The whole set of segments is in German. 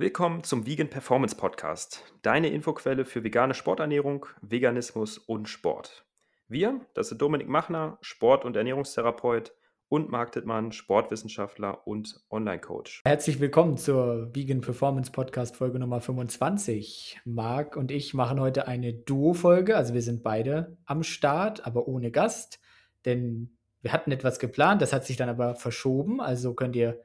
Willkommen zum Vegan Performance Podcast, deine Infoquelle für vegane Sporternährung, Veganismus und Sport. Wir, das sind Dominik Machner, Sport- und Ernährungstherapeut und Marc Dittmann, Sportwissenschaftler und Online-Coach. Herzlich willkommen zur Vegan Performance Podcast Folge Nummer 25. Marc und ich machen heute eine Duo-Folge, also wir sind beide am Start, aber ohne Gast, denn wir hatten etwas geplant, das hat sich dann aber verschoben, also könnt ihr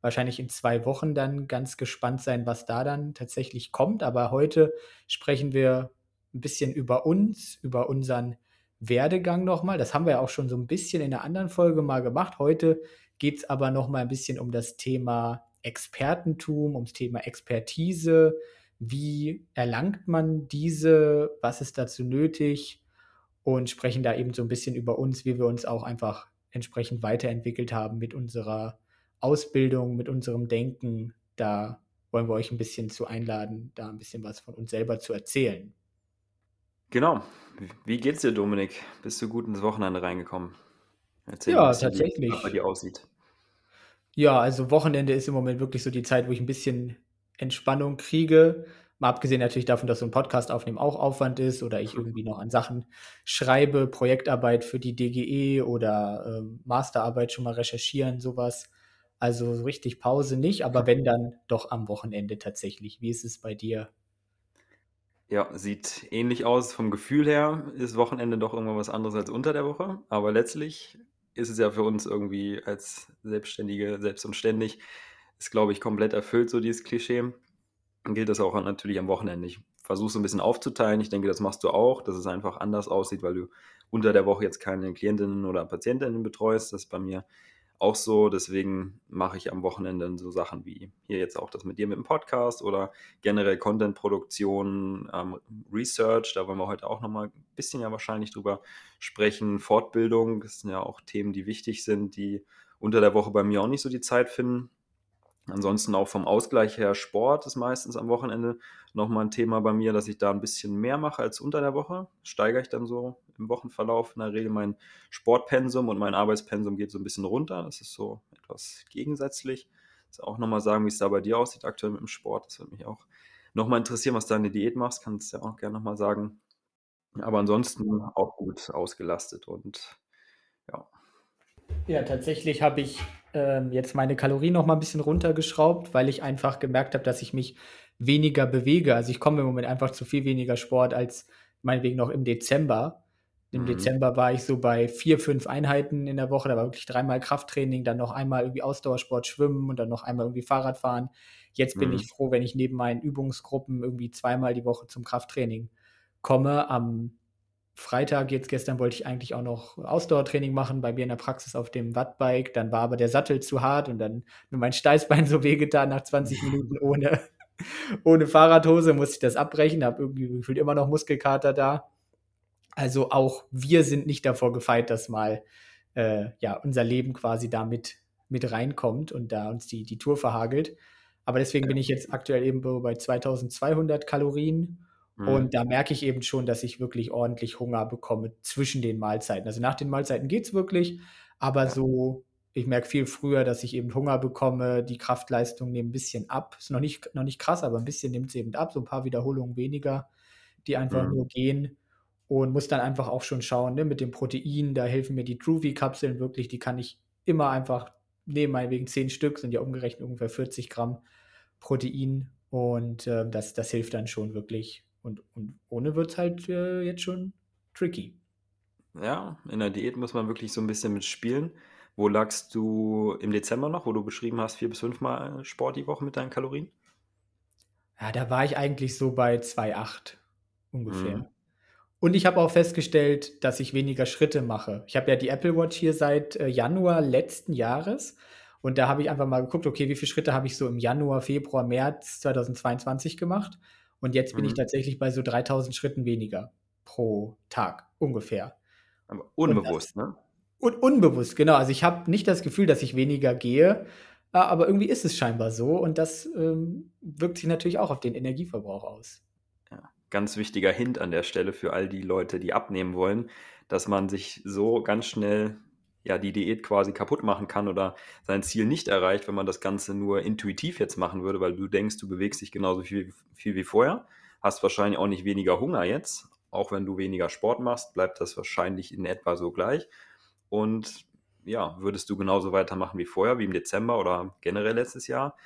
wahrscheinlich in zwei Wochen dann ganz gespannt sein, was da dann tatsächlich kommt. Aber heute sprechen wir ein bisschen über uns, über unseren Werdegang nochmal. Das haben wir ja auch schon so ein bisschen in der anderen Folge mal gemacht. Heute geht es aber nochmal ein bisschen um das Thema Expertentum, ums Thema Expertise. Wie erlangt man diese? Was ist dazu nötig? Und sprechen da eben so ein bisschen über uns, wie wir uns auch einfach entsprechend weiterentwickelt haben mit unserer Ausbildung, mit unserem Denken, da wollen wir euch ein bisschen zu einladen, da ein bisschen was von uns selber zu erzählen. Genau. Wie geht's dir, Dominik? Bist du gut ins Wochenende reingekommen? Erzähl ja, bisschen, tatsächlich. Wie es bei dir aussieht. Ja, also Wochenende ist im Moment wirklich so die Zeit, wo ich ein bisschen Entspannung kriege. Mal abgesehen natürlich davon, dass so ein Podcast aufnehmen auch Aufwand ist oder ich irgendwie noch an Sachen schreibe, Projektarbeit für die DGE oder äh, Masterarbeit schon mal recherchieren, sowas. Also so richtig Pause nicht, aber wenn dann doch am Wochenende tatsächlich. Wie ist es bei dir? Ja, sieht ähnlich aus. Vom Gefühl her ist Wochenende doch irgendwann was anderes als unter der Woche. Aber letztlich ist es ja für uns irgendwie als Selbstständige, selbst und ständig, ist, glaube ich, komplett erfüllt, so dieses Klischee. Dann gilt das auch natürlich am Wochenende. Ich versuche es ein bisschen aufzuteilen. Ich denke, das machst du auch, dass es einfach anders aussieht, weil du unter der Woche jetzt keine Klientinnen oder Patientinnen betreust. Das ist bei mir auch so. Deswegen mache ich am Wochenende so Sachen wie hier jetzt auch das mit dir mit dem Podcast oder generell Content-Produktion, ähm, Research. Da wollen wir heute auch nochmal ein bisschen ja wahrscheinlich drüber sprechen. Fortbildung, das sind ja auch Themen, die wichtig sind, die unter der Woche bei mir auch nicht so die Zeit finden. Ansonsten auch vom Ausgleich her Sport ist meistens am Wochenende nochmal ein Thema bei mir, dass ich da ein bisschen mehr mache als unter der Woche. Steigere ich dann so im Wochenverlauf in der Regel mein Sportpensum und mein Arbeitspensum geht so ein bisschen runter. Das ist so etwas gegensätzlich. Ich auch nochmal sagen, wie es da bei dir aussieht aktuell mit dem Sport. Das würde mich auch nochmal interessieren, was du der Diät machst. Kannst du ja auch gerne nochmal sagen. Aber ansonsten auch gut ausgelastet und ja. Ja, tatsächlich habe ich ähm, jetzt meine Kalorien noch mal ein bisschen runtergeschraubt, weil ich einfach gemerkt habe, dass ich mich weniger bewege. Also ich komme im Moment einfach zu viel weniger Sport als meinetwegen noch im Dezember. Im mhm. Dezember war ich so bei vier, fünf Einheiten in der Woche. Da war wirklich dreimal Krafttraining, dann noch einmal irgendwie Ausdauersport, Schwimmen und dann noch einmal irgendwie Fahrradfahren. Jetzt mhm. bin ich froh, wenn ich neben meinen Übungsgruppen irgendwie zweimal die Woche zum Krafttraining komme. Am Freitag, jetzt gestern wollte ich eigentlich auch noch Ausdauertraining machen, bei mir in der Praxis auf dem Wattbike. Dann war aber der Sattel zu hart und dann mir mein Steißbein so wehgetan nach 20 Minuten ohne, ohne Fahrradhose, musste ich das abbrechen, habe irgendwie gefühlt immer noch Muskelkater da. Also auch wir sind nicht davor gefeit, dass mal äh, ja, unser Leben quasi damit mit reinkommt und da uns die, die Tour verhagelt. Aber deswegen bin ich jetzt aktuell eben bei 2200 Kalorien Mhm. Und da merke ich eben schon, dass ich wirklich ordentlich Hunger bekomme zwischen den Mahlzeiten. Also nach den Mahlzeiten geht es wirklich, aber ja. so, ich merke viel früher, dass ich eben Hunger bekomme, die Kraftleistung nimmt ein bisschen ab. Ist noch nicht, noch nicht krass, aber ein bisschen nimmt es eben ab, so ein paar Wiederholungen weniger, die einfach mhm. nur gehen. Und muss dann einfach auch schon schauen, ne, mit dem Protein, da helfen mir die Truvy-Kapseln wirklich, die kann ich immer einfach nehmen, meinetwegen 10 Stück, sind ja umgerechnet ungefähr 40 Gramm Protein. Und äh, das, das hilft dann schon wirklich und, und ohne wird es halt äh, jetzt schon tricky. Ja, in der Diät muss man wirklich so ein bisschen mitspielen. Wo lagst du im Dezember noch, wo du beschrieben hast, vier bis fünfmal Sport die Woche mit deinen Kalorien? Ja, da war ich eigentlich so bei 2,8 ungefähr. Mhm. Und ich habe auch festgestellt, dass ich weniger Schritte mache. Ich habe ja die Apple Watch hier seit äh, Januar letzten Jahres. Und da habe ich einfach mal geguckt, okay, wie viele Schritte habe ich so im Januar, Februar, März 2022 gemacht? Und jetzt bin mhm. ich tatsächlich bei so 3000 Schritten weniger pro Tag ungefähr. Aber unbewusst, und das, ne? Und unbewusst, genau. Also ich habe nicht das Gefühl, dass ich weniger gehe, aber irgendwie ist es scheinbar so und das ähm, wirkt sich natürlich auch auf den Energieverbrauch aus. Ganz wichtiger Hint an der Stelle für all die Leute, die abnehmen wollen, dass man sich so ganz schnell ja, die Diät quasi kaputt machen kann oder sein Ziel nicht erreicht, wenn man das Ganze nur intuitiv jetzt machen würde, weil du denkst, du bewegst dich genauso viel, viel wie vorher, hast wahrscheinlich auch nicht weniger Hunger jetzt, auch wenn du weniger Sport machst, bleibt das wahrscheinlich in etwa so gleich. Und ja, würdest du genauso weitermachen wie vorher, wie im Dezember oder generell letztes Jahr,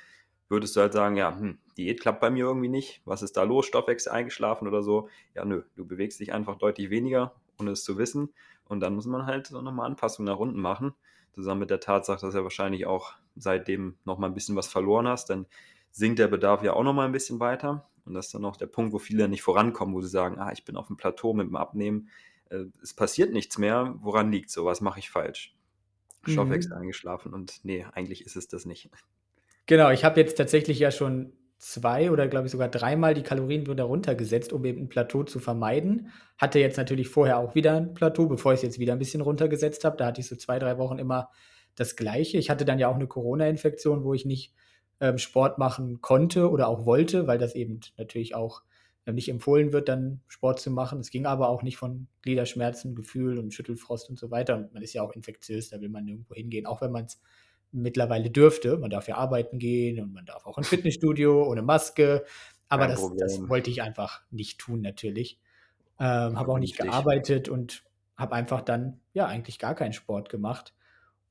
würdest du halt sagen, ja, hm, Diät klappt bei mir irgendwie nicht, was ist da los, Stoffwechsel eingeschlafen oder so. Ja, nö, du bewegst dich einfach deutlich weniger, ohne es zu wissen. Und dann muss man halt so nochmal Anpassungen nach unten machen, zusammen mit der Tatsache, dass er wahrscheinlich auch seitdem nochmal ein bisschen was verloren hast, dann sinkt der Bedarf ja auch nochmal ein bisschen weiter. Und das ist dann auch der Punkt, wo viele nicht vorankommen, wo sie sagen, ah, ich bin auf dem Plateau mit dem Abnehmen, äh, es passiert nichts mehr, woran liegt so, was mache ich falsch? Stoffwechsel mhm. eingeschlafen und nee, eigentlich ist es das nicht. Genau, ich habe jetzt tatsächlich ja schon zwei oder glaube ich sogar dreimal die Kalorien wieder runtergesetzt, um eben ein Plateau zu vermeiden. Hatte jetzt natürlich vorher auch wieder ein Plateau, bevor ich es jetzt wieder ein bisschen runtergesetzt habe. Da hatte ich so zwei, drei Wochen immer das Gleiche. Ich hatte dann ja auch eine Corona-Infektion, wo ich nicht ähm, Sport machen konnte oder auch wollte, weil das eben natürlich auch ähm, nicht empfohlen wird, dann Sport zu machen. Es ging aber auch nicht von Gliederschmerzen, Gefühl und Schüttelfrost und so weiter. Und man ist ja auch infektiös, da will man nirgendwo hingehen, auch wenn man es mittlerweile dürfte. Man darf ja arbeiten gehen und man darf auch ins Fitnessstudio ohne Maske. Aber das, das, wollte ich einfach nicht tun, natürlich. Ähm, habe auch nicht gearbeitet und habe einfach dann ja eigentlich gar keinen Sport gemacht.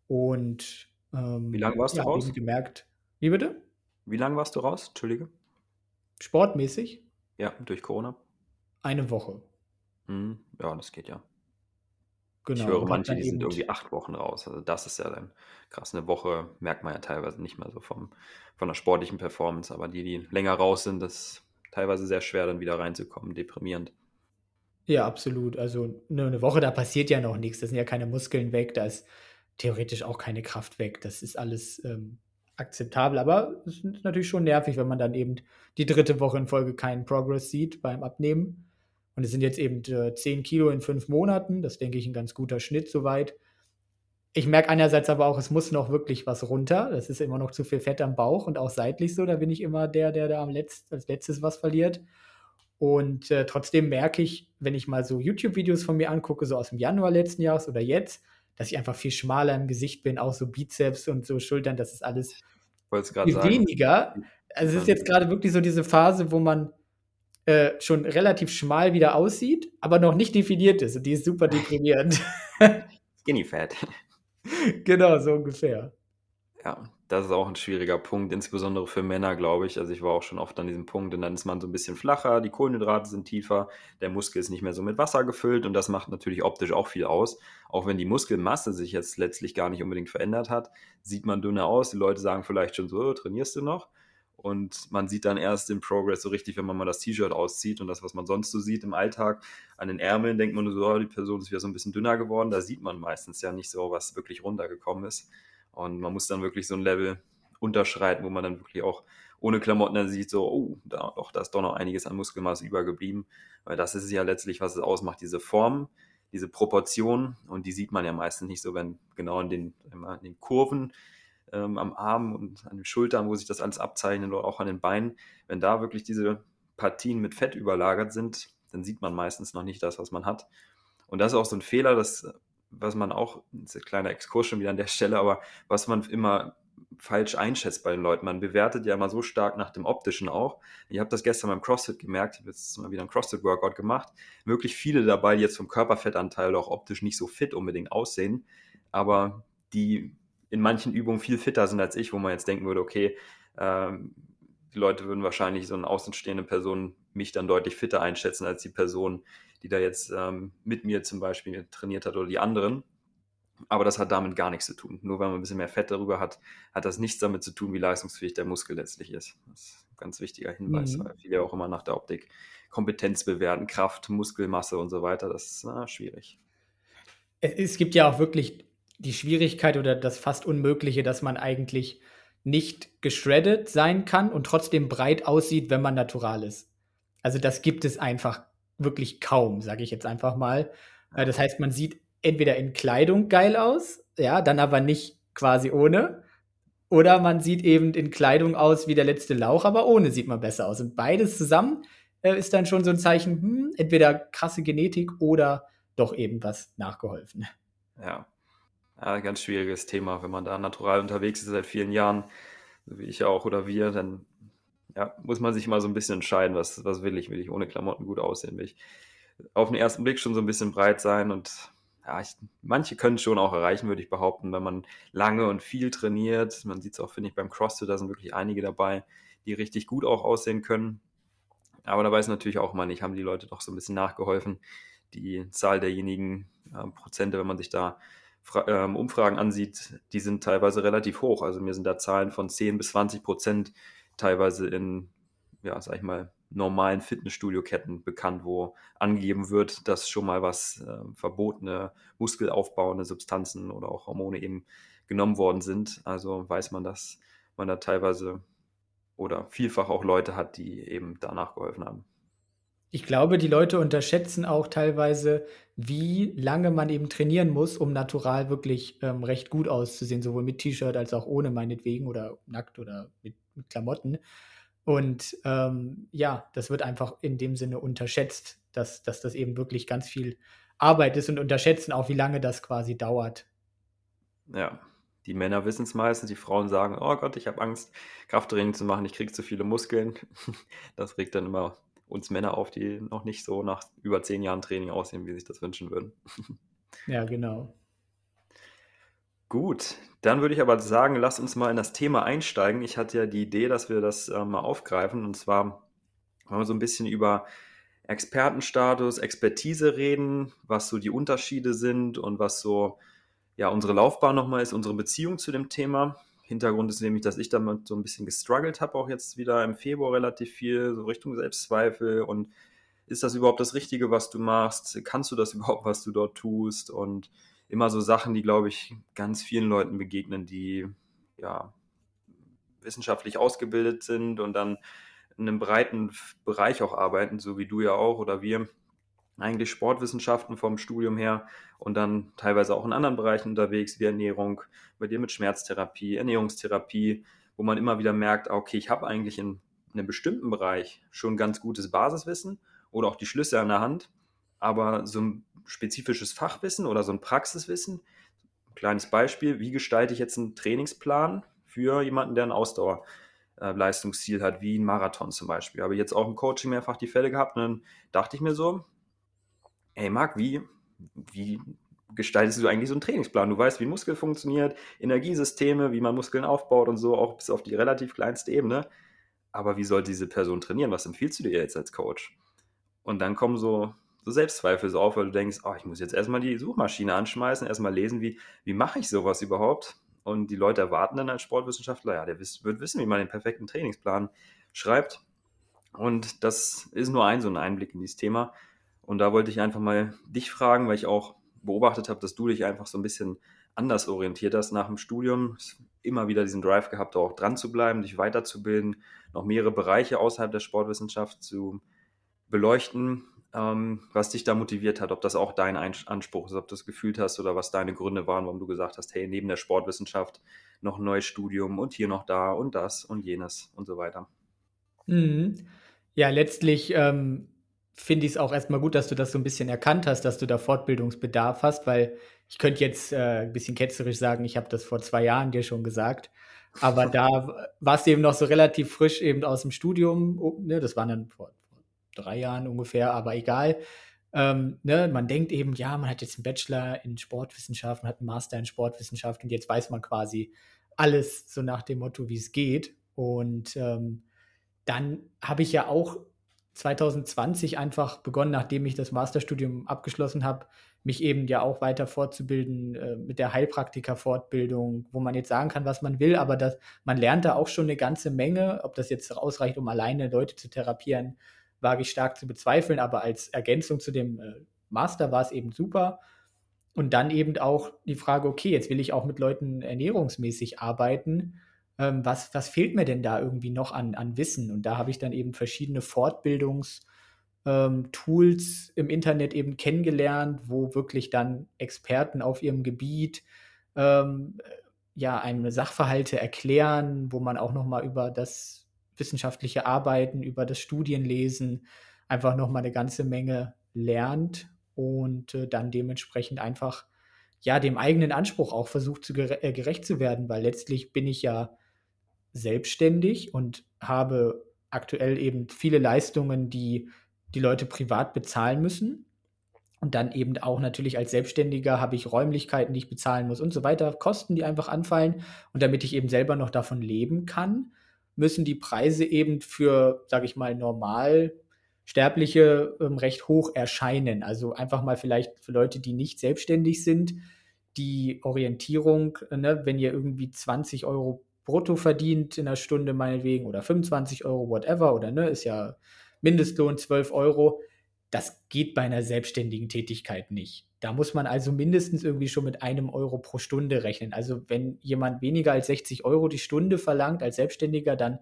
Und ähm, wie lange warst ja, du raus? gemerkt. Wie bitte? Wie lange warst du raus? Entschuldige. Sportmäßig? Ja, durch Corona. Eine Woche. Mhm. Ja, das geht ja. Genau, ich höre manche, die sind irgendwie acht Wochen raus. Also das ist ja dann krass. Eine Woche merkt man ja teilweise nicht mehr so vom, von der sportlichen Performance. Aber die, die länger raus sind, das ist teilweise sehr schwer, dann wieder reinzukommen. Deprimierend. Ja, absolut. Also eine Woche, da passiert ja noch nichts. Da sind ja keine Muskeln weg. Da ist theoretisch auch keine Kraft weg. Das ist alles ähm, akzeptabel. Aber es ist natürlich schon nervig, wenn man dann eben die dritte Woche in Folge keinen Progress sieht beim Abnehmen. Und es sind jetzt eben äh, 10 Kilo in fünf Monaten. Das denke ich ein ganz guter Schnitt soweit. Ich merke einerseits aber auch, es muss noch wirklich was runter. Das ist immer noch zu viel Fett am Bauch und auch seitlich so. Da bin ich immer der, der da am Letzt, als letztes was verliert. Und äh, trotzdem merke ich, wenn ich mal so YouTube-Videos von mir angucke, so aus dem Januar letzten Jahres oder jetzt, dass ich einfach viel schmaler im Gesicht bin, auch so Bizeps und so Schultern, das ist alles viel weniger. Also es ist jetzt gerade wirklich so diese Phase, wo man äh, schon relativ schmal wieder aussieht, aber noch nicht definiert ist. Und die ist super deprimierend. Skinny Fat. Genau, so ungefähr. Ja, das ist auch ein schwieriger Punkt, insbesondere für Männer, glaube ich. Also ich war auch schon oft an diesem Punkt und dann ist man so ein bisschen flacher, die Kohlenhydrate sind tiefer, der Muskel ist nicht mehr so mit Wasser gefüllt und das macht natürlich optisch auch viel aus. Auch wenn die Muskelmasse sich jetzt letztlich gar nicht unbedingt verändert hat, sieht man dünner aus. Die Leute sagen vielleicht schon so, oh, trainierst du noch? Und man sieht dann erst den Progress so richtig, wenn man mal das T-Shirt auszieht und das, was man sonst so sieht im Alltag. An den Ärmeln denkt man so, oh, die Person ist wieder so ein bisschen dünner geworden. Da sieht man meistens ja nicht so, was wirklich runtergekommen ist. Und man muss dann wirklich so ein Level unterschreiten, wo man dann wirklich auch ohne Klamotten dann sieht, so, oh, da, doch, da ist doch noch einiges an Muskelmasse übergeblieben. Weil das ist ja letztlich, was es ausmacht, diese Form, diese Proportion. Und die sieht man ja meistens nicht so, wenn genau in den, in den Kurven ähm, am Arm und an den Schultern, wo sich das alles abzeichnet oder auch an den Beinen, wenn da wirklich diese Partien mit Fett überlagert sind, dann sieht man meistens noch nicht das, was man hat. Und das ist auch so ein Fehler, das, was man auch, das ist ein kleiner Exkurs schon wieder an der Stelle, aber was man immer falsch einschätzt bei den Leuten. Man bewertet ja immer so stark nach dem Optischen auch. Ich habe das gestern beim CrossFit gemerkt, ich habe jetzt mal wieder ein CrossFit-Workout gemacht. Wirklich viele dabei, die jetzt vom Körperfettanteil auch optisch nicht so fit unbedingt aussehen, aber die in manchen Übungen viel fitter sind als ich, wo man jetzt denken würde, okay, ähm, die Leute würden wahrscheinlich so eine außenstehende Person mich dann deutlich fitter einschätzen als die Person, die da jetzt ähm, mit mir zum Beispiel trainiert hat oder die anderen. Aber das hat damit gar nichts zu tun. Nur weil man ein bisschen mehr Fett darüber hat, hat das nichts damit zu tun, wie leistungsfähig der Muskel letztlich ist. Das ist ein ganz wichtiger Hinweis, mhm. weil viele auch immer nach der Optik Kompetenz bewerten, Kraft, Muskelmasse und so weiter. Das ist na, schwierig. Es gibt ja auch wirklich die Schwierigkeit oder das fast Unmögliche, dass man eigentlich nicht geschreddet sein kann und trotzdem breit aussieht, wenn man natural ist. Also das gibt es einfach wirklich kaum, sage ich jetzt einfach mal. Äh, das heißt, man sieht entweder in Kleidung geil aus, ja, dann aber nicht quasi ohne. Oder man sieht eben in Kleidung aus wie der letzte Lauch, aber ohne sieht man besser aus. Und beides zusammen äh, ist dann schon so ein Zeichen, hm, entweder krasse Genetik oder doch eben was nachgeholfen. Ja, Ja, ganz schwieriges Thema, wenn man da natural unterwegs ist seit vielen Jahren, wie ich auch oder wir, dann ja, muss man sich mal so ein bisschen entscheiden, was, was will ich? Will ich ohne Klamotten gut aussehen? Will ich auf den ersten Blick schon so ein bisschen breit sein und ja, ich, manche können es schon auch erreichen, würde ich behaupten, wenn man lange und viel trainiert. Man sieht es auch, finde ich, beim CrossFit, da sind wirklich einige dabei, die richtig gut auch aussehen können. Aber da weiß natürlich auch mal nicht, haben die Leute doch so ein bisschen nachgeholfen. Die Zahl derjenigen äh, Prozente, wenn man sich da Umfragen ansieht, die sind teilweise relativ hoch. Also mir sind da Zahlen von 10 bis 20 Prozent teilweise in, ja, sag ich mal, normalen Fitnessstudio-Ketten bekannt, wo angegeben wird, dass schon mal was äh, verbotene, muskelaufbauende Substanzen oder auch Hormone eben genommen worden sind. Also weiß man, dass man da teilweise oder vielfach auch Leute hat, die eben danach geholfen haben. Ich glaube, die Leute unterschätzen auch teilweise, wie lange man eben trainieren muss, um natural wirklich ähm, recht gut auszusehen, sowohl mit T-Shirt als auch ohne meinetwegen oder nackt oder mit, mit Klamotten. Und ähm, ja, das wird einfach in dem Sinne unterschätzt, dass, dass das eben wirklich ganz viel Arbeit ist und unterschätzen auch, wie lange das quasi dauert. Ja, die Männer wissen es meistens, die Frauen sagen, oh Gott, ich habe Angst, Krafttraining zu machen, ich kriege zu viele Muskeln. Das regt dann immer uns Männer auf, die noch nicht so nach über zehn Jahren Training aussehen, wie sie sich das wünschen würden. Ja, genau. Gut, dann würde ich aber sagen, lass uns mal in das Thema einsteigen. Ich hatte ja die Idee, dass wir das äh, mal aufgreifen. Und zwar wollen wir so ein bisschen über Expertenstatus, Expertise reden, was so die Unterschiede sind und was so ja, unsere Laufbahn nochmal ist, unsere Beziehung zu dem Thema. Hintergrund ist nämlich, dass ich damit so ein bisschen gestruggelt habe, auch jetzt wieder im Februar relativ viel, so Richtung Selbstzweifel und ist das überhaupt das Richtige, was du machst? Kannst du das überhaupt, was du dort tust? Und immer so Sachen, die, glaube ich, ganz vielen Leuten begegnen, die ja wissenschaftlich ausgebildet sind und dann in einem breiten Bereich auch arbeiten, so wie du ja auch oder wir eigentlich Sportwissenschaften vom Studium her und dann teilweise auch in anderen Bereichen unterwegs, wie Ernährung, bei dir mit Schmerztherapie, Ernährungstherapie, wo man immer wieder merkt, ah, okay, ich habe eigentlich in, in einem bestimmten Bereich schon ganz gutes Basiswissen oder auch die Schlüsse an der Hand, aber so ein spezifisches Fachwissen oder so ein Praxiswissen, ein kleines Beispiel, wie gestalte ich jetzt einen Trainingsplan für jemanden, der ein Ausdauerleistungsziel hat, wie ein Marathon zum Beispiel. Habe jetzt auch im Coaching mehrfach die Fälle gehabt und dann dachte ich mir so, Hey Marc, wie, wie gestaltest du eigentlich so einen Trainingsplan? Du weißt, wie Muskel funktioniert, Energiesysteme, wie man Muskeln aufbaut und so, auch bis auf die relativ kleinste Ebene. Aber wie soll diese Person trainieren? Was empfiehlst du dir jetzt als Coach? Und dann kommen so, so Selbstzweifel so auf, weil du denkst, oh, ich muss jetzt erstmal die Suchmaschine anschmeißen, erstmal lesen, wie, wie mache ich sowas überhaupt? Und die Leute erwarten dann als Sportwissenschaftler, ja, der wird wissen, wie man den perfekten Trainingsplan schreibt. Und das ist nur ein so ein Einblick in dieses Thema. Und da wollte ich einfach mal dich fragen, weil ich auch beobachtet habe, dass du dich einfach so ein bisschen anders orientiert hast nach dem Studium. Immer wieder diesen Drive gehabt, auch dran zu bleiben, dich weiterzubilden, noch mehrere Bereiche außerhalb der Sportwissenschaft zu beleuchten, ähm, was dich da motiviert hat, ob das auch dein Anspruch ist, ob du das gefühlt hast oder was deine Gründe waren, warum du gesagt hast, hey, neben der Sportwissenschaft noch ein neues Studium und hier noch da und das und jenes und so weiter. Mhm. Ja, letztlich ähm, finde ich es auch erstmal gut, dass du das so ein bisschen erkannt hast, dass du da Fortbildungsbedarf hast, weil ich könnte jetzt äh, ein bisschen ketzerisch sagen, ich habe das vor zwei Jahren dir schon gesagt. Aber da warst du eben noch so relativ frisch eben aus dem Studium. Oh, ne, das waren dann vor, drei Jahren ungefähr, aber egal. Ähm, ne, man denkt eben, ja, man hat jetzt einen Bachelor in Sportwissenschaften, hat einen Master in Sportwissenschaften und jetzt weiß man quasi alles so nach dem Motto, wie es geht. Und ähm, dann habe ich ja auch 2020 einfach begonnen, nachdem ich das Masterstudium abgeschlossen habe, mich eben ja auch weiter fortzubilden äh, mit der Heilpraktiker-Fortbildung, wo man jetzt sagen kann, was man will, aber das, man lernt da auch schon eine ganze Menge. Ob das jetzt ausreicht, um alleine Leute zu therapieren, wage ich stark zu bezweifeln, aber als Ergänzung zu dem äh, Master war es eben super. Und dann eben auch die Frage, okay, jetzt will ich auch mit Leuten ernährungsmäßig arbeiten ähm, was, was fehlt mir denn da irgendwie noch an, an Wissen? Und da habe ich dann eben verschiedene Fortbildungstools ähm, im Internet eben kennengelernt, wo wirklich dann Experten auf ihrem Gebiet ähm, ja einem Sachverhalte erklären, wo man auch noch mal über das wissenschaftliche Arbeiten, über das Studienlesen einfach noch mal eine ganze Menge lernt und äh, dann dementsprechend einfach ja, dem eigenen Anspruch auch versucht, zu gere äh, gerecht zu werden, weil letztlich bin ich ja selbstständig und habe aktuell eben viele Leistungen, die die Leute privat bezahlen müssen. Und dann eben auch natürlich als Selbstständiger habe ich Räumlichkeiten, die ich bezahlen muss und so weiter, Kosten, die einfach anfallen. Und damit ich eben selber noch davon leben kann, müssen die Preise eben für, sage ich mal, normal Sterbliche ähm, recht hoch erscheinen. Also einfach mal vielleicht für Leute, die nicht selbstständig sind, die Orientierung, ne, wenn ihr irgendwie 20 Euro brutto verdient in einer Stunde meinetwegen oder 25 Euro, whatever, oder ne, ist ja Mindestlohn 12 Euro, das geht bei einer selbstständigen Tätigkeit nicht. Da muss man also mindestens irgendwie schon mit einem Euro pro Stunde rechnen. Also wenn jemand weniger als 60 Euro die Stunde verlangt als Selbstständiger, dann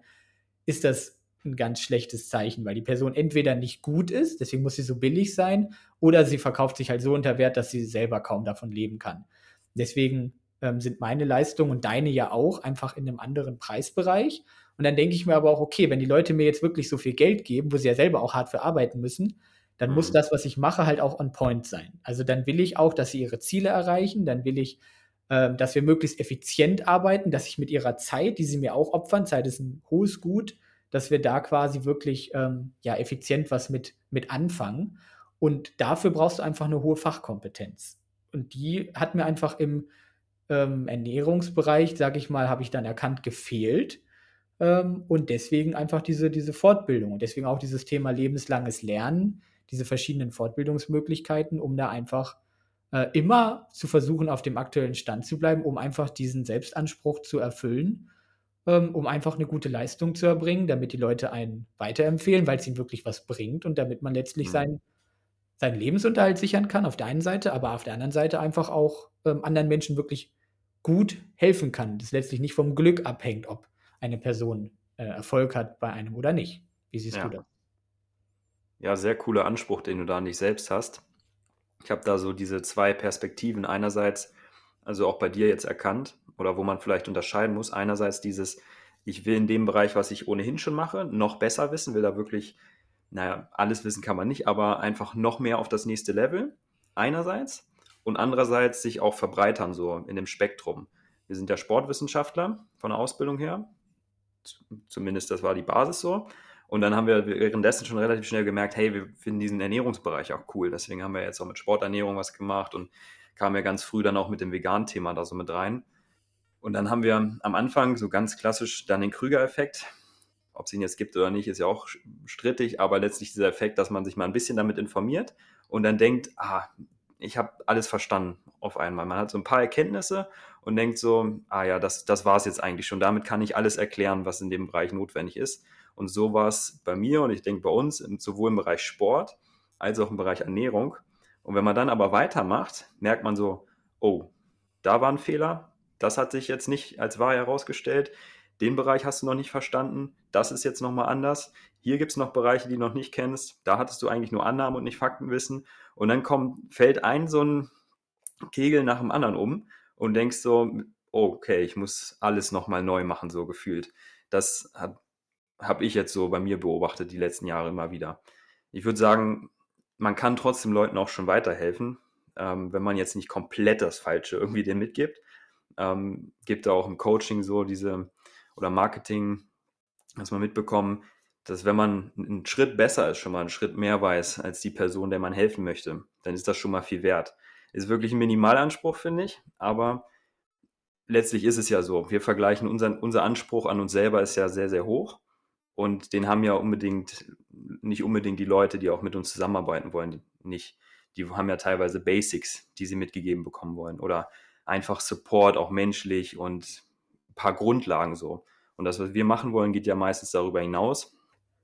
ist das ein ganz schlechtes Zeichen, weil die Person entweder nicht gut ist, deswegen muss sie so billig sein, oder sie verkauft sich halt so unter Wert, dass sie selber kaum davon leben kann. Deswegen ähm, sind meine Leistungen und deine ja auch einfach in einem anderen Preisbereich. Und dann denke ich mir aber auch, okay, wenn die Leute mir jetzt wirklich so viel Geld geben, wo sie ja selber auch hart für arbeiten müssen, dann mhm. muss das, was ich mache, halt auch on point sein. Also dann will ich auch, dass sie ihre Ziele erreichen, dann will ich, äh, dass wir möglichst effizient arbeiten, dass ich mit ihrer Zeit, die sie mir auch opfern, Zeit ist ein hohes Gut, dass wir da quasi wirklich ähm, ja, effizient was mit, mit anfangen. Und dafür brauchst du einfach eine hohe Fachkompetenz. Und die hat mir einfach im ähm, Ernährungsbereich, sage ich mal, habe ich dann erkannt, gefehlt. Ähm, und deswegen einfach diese, diese Fortbildung und deswegen auch dieses Thema lebenslanges Lernen diese verschiedenen Fortbildungsmöglichkeiten, um da einfach äh, immer zu versuchen, auf dem aktuellen Stand zu bleiben, um einfach diesen Selbstanspruch zu erfüllen, ähm, um einfach eine gute Leistung zu erbringen, damit die Leute einen weiterempfehlen, weil es ihnen wirklich was bringt und damit man letztlich mhm. seinen, seinen Lebensunterhalt sichern kann, auf der einen Seite, aber auf der anderen Seite einfach auch ähm, anderen Menschen wirklich gut helfen kann. Das letztlich nicht vom Glück abhängt, ob eine Person äh, Erfolg hat bei einem oder nicht. Wie siehst ja. du das? Ja, sehr cooler Anspruch, den du da an dich selbst hast. Ich habe da so diese zwei Perspektiven. Einerseits, also auch bei dir jetzt erkannt, oder wo man vielleicht unterscheiden muss. Einerseits dieses, ich will in dem Bereich, was ich ohnehin schon mache, noch besser wissen, will da wirklich, naja, alles wissen kann man nicht, aber einfach noch mehr auf das nächste Level. Einerseits. Und andererseits sich auch verbreitern, so in dem Spektrum. Wir sind ja Sportwissenschaftler von der Ausbildung her. Zumindest das war die Basis so. Und dann haben wir währenddessen schon relativ schnell gemerkt, hey, wir finden diesen Ernährungsbereich auch cool. Deswegen haben wir jetzt auch mit Sporternährung was gemacht und kamen ja ganz früh dann auch mit dem Vegan-Thema da so mit rein. Und dann haben wir am Anfang so ganz klassisch dann den Krüger-Effekt. Ob es ihn jetzt gibt oder nicht, ist ja auch strittig, aber letztlich dieser Effekt, dass man sich mal ein bisschen damit informiert und dann denkt, ah, ich habe alles verstanden auf einmal. Man hat so ein paar Erkenntnisse und denkt so, ah ja, das, das war es jetzt eigentlich schon. Damit kann ich alles erklären, was in dem Bereich notwendig ist. Und so war es bei mir und ich denke bei uns, sowohl im Bereich Sport als auch im Bereich Ernährung. Und wenn man dann aber weitermacht, merkt man so, oh, da war ein Fehler, das hat sich jetzt nicht als wahr herausgestellt, den Bereich hast du noch nicht verstanden, das ist jetzt nochmal anders. Hier gibt es noch Bereiche, die du noch nicht kennst, da hattest du eigentlich nur Annahmen und nicht Faktenwissen. Und dann kommt, fällt ein so ein Kegel nach dem anderen um und denkst so, oh, okay, ich muss alles nochmal neu machen, so gefühlt. Das habe ich jetzt so bei mir beobachtet die letzten Jahre immer wieder. Ich würde sagen, man kann trotzdem Leuten auch schon weiterhelfen, ähm, wenn man jetzt nicht komplett das Falsche irgendwie denen mitgibt. Ähm, gibt da auch im Coaching so diese oder Marketing, dass man mitbekommen, dass wenn man einen Schritt besser ist, schon mal einen Schritt mehr weiß als die Person, der man helfen möchte, dann ist das schon mal viel wert. Ist wirklich ein Minimalanspruch, finde ich, aber letztlich ist es ja so. Wir vergleichen unseren, unser Anspruch an uns selber ist ja sehr, sehr hoch. Und den haben ja unbedingt, nicht unbedingt die Leute, die auch mit uns zusammenarbeiten wollen, nicht. Die haben ja teilweise Basics, die sie mitgegeben bekommen wollen. Oder einfach Support, auch menschlich und paar Grundlagen so. Und das, was wir machen wollen, geht ja meistens darüber hinaus.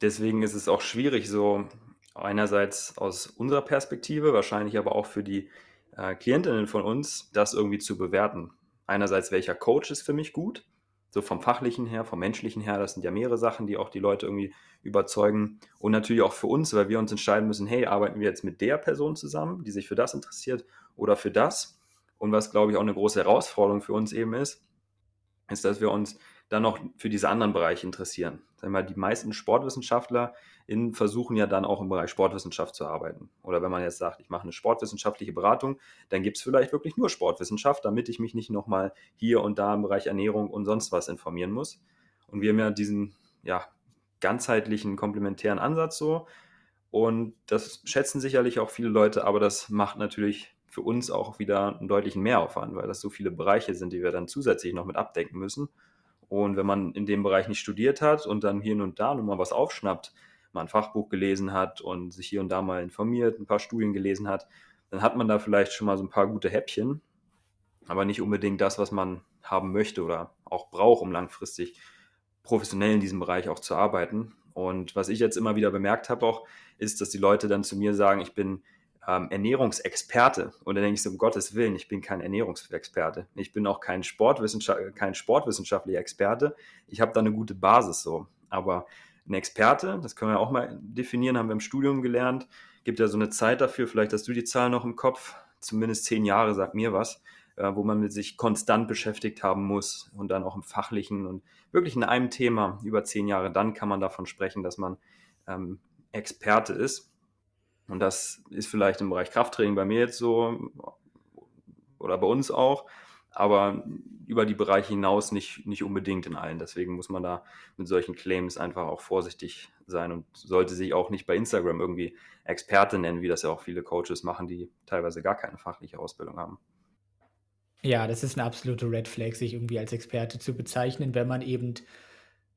Deswegen ist es auch schwierig, so einerseits aus unserer Perspektive, wahrscheinlich aber auch für die äh, Klientinnen von uns, das irgendwie zu bewerten. Einerseits, welcher Coach ist für mich gut so vom fachlichen her, vom menschlichen her, das sind ja mehrere Sachen, die auch die Leute irgendwie überzeugen. Und natürlich auch für uns, weil wir uns entscheiden müssen, hey, arbeiten wir jetzt mit der Person zusammen, die sich für das interessiert oder für das. Und was, glaube ich, auch eine große Herausforderung für uns eben ist, ist, dass wir uns dann noch für diese anderen Bereiche interessieren. Sagen wir, die meisten Sportwissenschaftler versuchen ja dann auch im Bereich Sportwissenschaft zu arbeiten. Oder wenn man jetzt sagt, ich mache eine sportwissenschaftliche Beratung, dann gibt es vielleicht wirklich nur Sportwissenschaft, damit ich mich nicht nochmal hier und da im Bereich Ernährung und sonst was informieren muss. Und wir haben ja diesen ja, ganzheitlichen, komplementären Ansatz so. Und das schätzen sicherlich auch viele Leute, aber das macht natürlich für uns auch wieder einen deutlichen Mehraufwand, weil das so viele Bereiche sind, die wir dann zusätzlich noch mit abdecken müssen. Und wenn man in dem Bereich nicht studiert hat und dann hier und da nochmal was aufschnappt, mal ein Fachbuch gelesen hat und sich hier und da mal informiert, ein paar Studien gelesen hat, dann hat man da vielleicht schon mal so ein paar gute Häppchen, aber nicht unbedingt das, was man haben möchte oder auch braucht, um langfristig professionell in diesem Bereich auch zu arbeiten. Und was ich jetzt immer wieder bemerkt habe auch, ist, dass die Leute dann zu mir sagen, ich bin ähm, Ernährungsexperte. Und dann denke ich so, um Gottes Willen, ich bin kein Ernährungsexperte. Ich bin auch kein, Sportwissenschaft kein sportwissenschaftlicher Experte. Ich habe da eine gute Basis so. Aber ein Experte, das können wir auch mal definieren, haben wir im Studium gelernt, gibt ja so eine Zeit dafür, vielleicht hast du die Zahl noch im Kopf, zumindest zehn Jahre sagt mir was, äh, wo man mit sich konstant beschäftigt haben muss und dann auch im fachlichen und wirklich in einem Thema über zehn Jahre, dann kann man davon sprechen, dass man ähm, Experte ist. Und das ist vielleicht im Bereich Krafttraining bei mir jetzt so oder bei uns auch, aber über die Bereiche hinaus nicht, nicht unbedingt in allen. Deswegen muss man da mit solchen Claims einfach auch vorsichtig sein und sollte sich auch nicht bei Instagram irgendwie Experte nennen, wie das ja auch viele Coaches machen, die teilweise gar keine fachliche Ausbildung haben. Ja, das ist eine absolute Red Flag, sich irgendwie als Experte zu bezeichnen, wenn man eben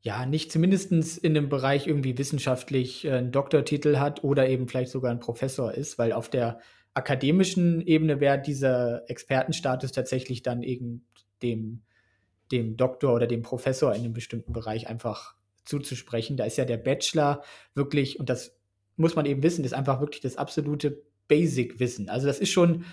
ja nicht zumindest in einem Bereich irgendwie wissenschaftlich äh, einen Doktortitel hat oder eben vielleicht sogar ein Professor ist, weil auf der akademischen Ebene wäre dieser Expertenstatus tatsächlich dann eben dem, dem Doktor oder dem Professor in einem bestimmten Bereich einfach zuzusprechen. Da ist ja der Bachelor wirklich, und das muss man eben wissen, ist einfach wirklich das absolute Basic-Wissen. Also das ist schon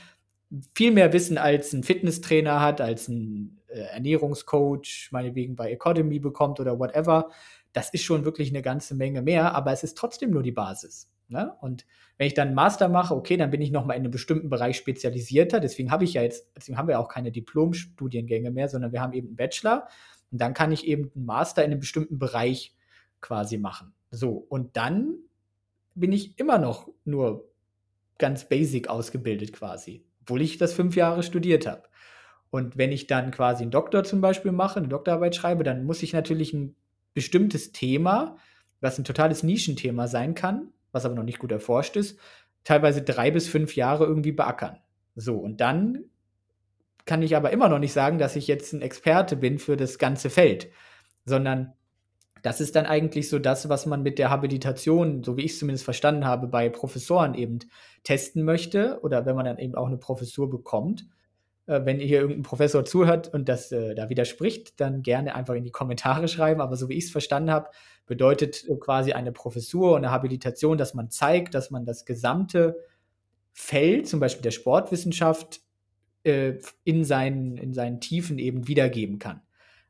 viel mehr Wissen als ein Fitnesstrainer hat, als ein äh, Ernährungscoach, meinetwegen bei Academy bekommt oder whatever. Das ist schon wirklich eine ganze Menge mehr, aber es ist trotzdem nur die Basis. Ne? Und wenn ich dann einen Master mache, okay, dann bin ich nochmal in einem bestimmten Bereich spezialisierter. Deswegen habe ich ja jetzt, deswegen haben wir auch keine Diplomstudiengänge mehr, sondern wir haben eben einen Bachelor. Und dann kann ich eben einen Master in einem bestimmten Bereich quasi machen. So, und dann bin ich immer noch nur ganz basic ausgebildet quasi obwohl ich das fünf Jahre studiert habe. Und wenn ich dann quasi einen Doktor zum Beispiel mache, eine Doktorarbeit schreibe, dann muss ich natürlich ein bestimmtes Thema, was ein totales Nischenthema sein kann, was aber noch nicht gut erforscht ist, teilweise drei bis fünf Jahre irgendwie beackern. So, und dann kann ich aber immer noch nicht sagen, dass ich jetzt ein Experte bin für das ganze Feld, sondern das ist dann eigentlich so das, was man mit der Habilitation, so wie ich es zumindest verstanden habe, bei Professoren eben testen möchte oder wenn man dann eben auch eine Professur bekommt. Äh, wenn hier irgendein Professor zuhört und das äh, da widerspricht, dann gerne einfach in die Kommentare schreiben. Aber so wie ich es verstanden habe, bedeutet äh, quasi eine Professur und eine Habilitation, dass man zeigt, dass man das gesamte Feld, zum Beispiel der Sportwissenschaft, äh, in, seinen, in seinen Tiefen eben wiedergeben kann.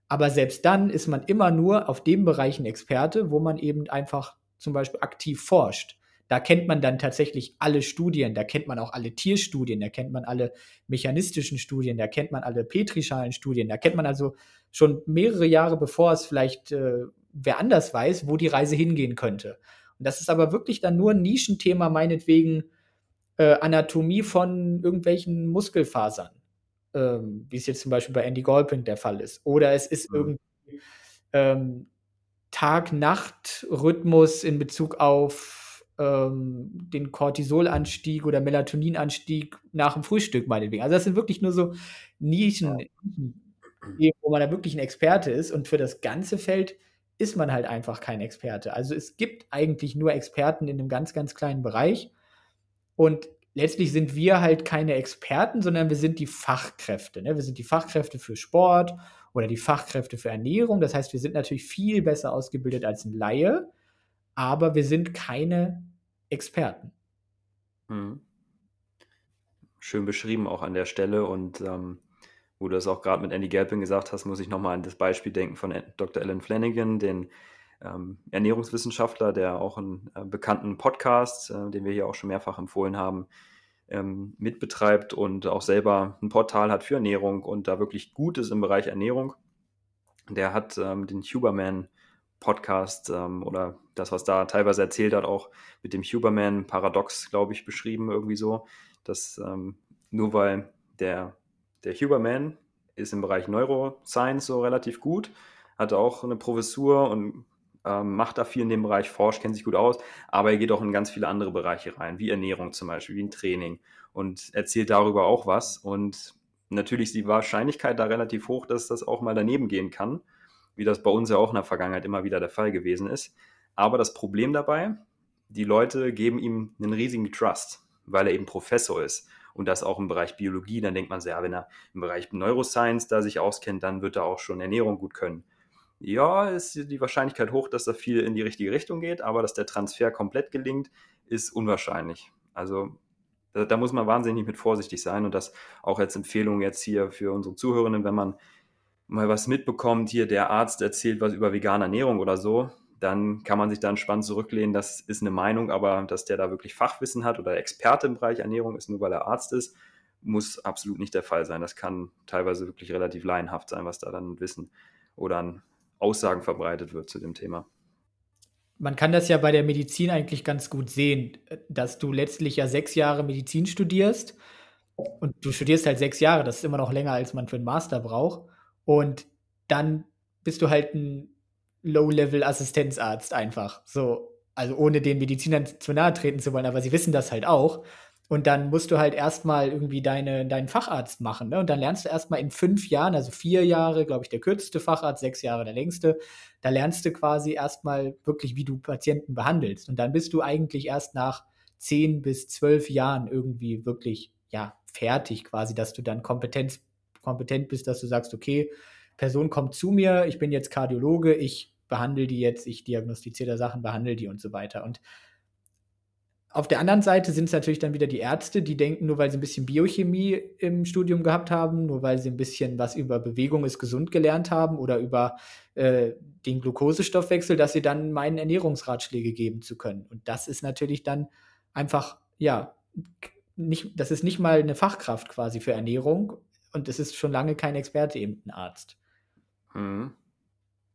Aber selbst dann ist man immer nur auf dem Bereich ein Experte, wo man eben einfach zum Beispiel aktiv forscht. Da kennt man dann tatsächlich alle Studien, da kennt man auch alle Tierstudien, da kennt man alle mechanistischen Studien, da kennt man alle Petrischalen-Studien, da kennt man also schon mehrere Jahre bevor es vielleicht äh, wer anders weiß, wo die Reise hingehen könnte. Und das ist aber wirklich dann nur ein Nischenthema, meinetwegen äh, Anatomie von irgendwelchen Muskelfasern ähm, wie es jetzt zum Beispiel bei Andy Golpin der Fall ist. Oder es ist mhm. irgendwie ähm, Tag-Nacht-Rhythmus in Bezug auf ähm, den Cortisolanstieg oder Melatoninanstieg nach dem Frühstück, meinetwegen. Also das sind wirklich nur so Nischen, ja. wo man da wirklich ein Experte ist. Und für das ganze Feld ist man halt einfach kein Experte. Also es gibt eigentlich nur Experten in einem ganz, ganz kleinen Bereich. Und letztlich sind wir halt keine Experten, sondern wir sind die Fachkräfte. Ne? Wir sind die Fachkräfte für Sport oder die Fachkräfte für Ernährung. Das heißt, wir sind natürlich viel besser ausgebildet als ein Laie, aber wir sind keine Experten. Mhm. Schön beschrieben auch an der Stelle und ähm, wo du das auch gerade mit Andy Gelpin gesagt hast, muss ich nochmal an das Beispiel denken von Dr. Alan Flanagan, den ähm, Ernährungswissenschaftler, der auch einen äh, bekannten Podcast, äh, den wir hier auch schon mehrfach empfohlen haben, ähm, mitbetreibt und auch selber ein Portal hat für Ernährung und da wirklich gut ist im Bereich Ernährung. der hat ähm, den Huberman Podcast ähm, oder das, was da teilweise erzählt hat, auch mit dem Huberman-Paradox, glaube ich, beschrieben, irgendwie so, dass ähm, nur weil der, der Huberman ist im Bereich Neuroscience so relativ gut, hat auch eine Professur und ähm, macht da viel in dem Bereich, forscht, kennt sich gut aus, aber er geht auch in ganz viele andere Bereiche rein, wie Ernährung zum Beispiel, wie ein Training und erzählt darüber auch was. Und natürlich ist die Wahrscheinlichkeit da relativ hoch, dass das auch mal daneben gehen kann wie das bei uns ja auch in der Vergangenheit immer wieder der Fall gewesen ist. Aber das Problem dabei, die Leute geben ihm einen riesigen Trust, weil er eben Professor ist. Und das auch im Bereich Biologie, dann denkt man ja, wenn er im Bereich Neuroscience da sich auskennt, dann wird er auch schon Ernährung gut können. Ja, ist die Wahrscheinlichkeit hoch, dass da viel in die richtige Richtung geht, aber dass der Transfer komplett gelingt, ist unwahrscheinlich. Also da, da muss man wahnsinnig mit vorsichtig sein und das auch als Empfehlung jetzt hier für unsere Zuhörerinnen, wenn man mal was mitbekommt, hier der Arzt erzählt was über vegane Ernährung oder so, dann kann man sich da entspannt zurücklehnen, das ist eine Meinung, aber dass der da wirklich Fachwissen hat oder Experte im Bereich Ernährung ist, nur weil er Arzt ist, muss absolut nicht der Fall sein. Das kann teilweise wirklich relativ laienhaft sein, was da dann Wissen oder an Aussagen verbreitet wird zu dem Thema. Man kann das ja bei der Medizin eigentlich ganz gut sehen, dass du letztlich ja sechs Jahre Medizin studierst und du studierst halt sechs Jahre, das ist immer noch länger, als man für einen Master braucht. Und dann bist du halt ein Low-Level-Assistenzarzt einfach. So, also ohne den Medizinern zu nahe treten zu wollen, aber sie wissen das halt auch. Und dann musst du halt erstmal irgendwie deine, deinen Facharzt machen. Ne? Und dann lernst du erstmal in fünf Jahren, also vier Jahre, glaube ich, der kürzeste Facharzt, sechs Jahre der längste. Da lernst du quasi erstmal wirklich, wie du Patienten behandelst. Und dann bist du eigentlich erst nach zehn bis zwölf Jahren irgendwie wirklich, ja, fertig quasi, dass du dann Kompetenz kompetent bist, dass du sagst, okay, Person kommt zu mir, ich bin jetzt Kardiologe, ich behandle die jetzt, ich diagnostiziere Sachen, behandle die und so weiter. Und auf der anderen Seite sind es natürlich dann wieder die Ärzte, die denken, nur weil sie ein bisschen Biochemie im Studium gehabt haben, nur weil sie ein bisschen was über Bewegung ist gesund gelernt haben oder über äh, den Glukosestoffwechsel, dass sie dann meinen Ernährungsratschläge geben zu können. Und das ist natürlich dann einfach, ja, nicht, das ist nicht mal eine Fachkraft quasi für Ernährung, und es ist schon lange kein Experte, eben ein Arzt. Mhm.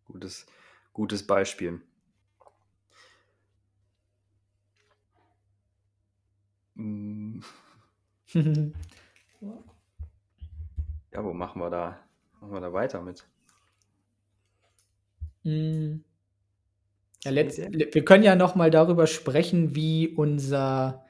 Gutes, gutes Beispiel. Mhm. ja, wo machen wir da, machen wir da weiter mit? Mhm. Ja, wir können ja noch mal darüber sprechen, wie unser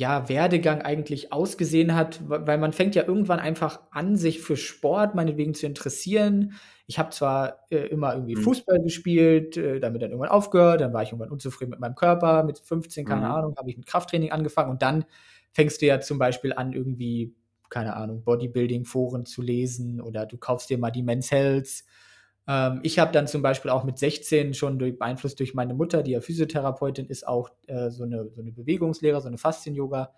ja, Werdegang eigentlich ausgesehen hat, weil man fängt ja irgendwann einfach an, sich für Sport meinetwegen zu interessieren. Ich habe zwar äh, immer irgendwie mhm. Fußball gespielt, äh, damit dann irgendwann aufgehört, dann war ich irgendwann unzufrieden mit meinem Körper, mit 15, keine mhm. Ahnung, habe ich ein Krafttraining angefangen und dann fängst du ja zum Beispiel an, irgendwie, keine Ahnung, Bodybuilding-Foren zu lesen oder du kaufst dir mal die Men's Health ähm, ich habe dann zum Beispiel auch mit 16 schon durch, beeinflusst durch meine Mutter, die ja Physiotherapeutin ist, auch äh, so, eine, so eine Bewegungslehrer, so eine Faszien-Yoga.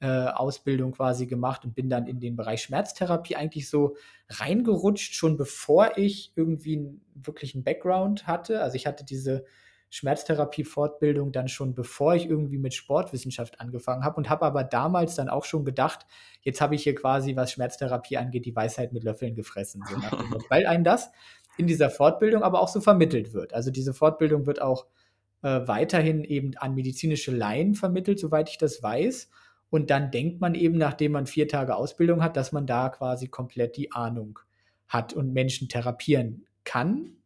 Äh, Ausbildung quasi gemacht und bin dann in den Bereich Schmerztherapie eigentlich so reingerutscht, schon bevor ich irgendwie einen wirklichen Background hatte. Also ich hatte diese Schmerztherapie-Fortbildung dann schon bevor ich irgendwie mit Sportwissenschaft angefangen habe und habe aber damals dann auch schon gedacht, jetzt habe ich hier quasi, was Schmerztherapie angeht, die Weisheit mit Löffeln gefressen. So weil einem das in dieser Fortbildung aber auch so vermittelt wird. Also diese Fortbildung wird auch äh, weiterhin eben an medizinische Laien vermittelt, soweit ich das weiß. Und dann denkt man eben, nachdem man vier Tage Ausbildung hat, dass man da quasi komplett die Ahnung hat und Menschen therapieren kann.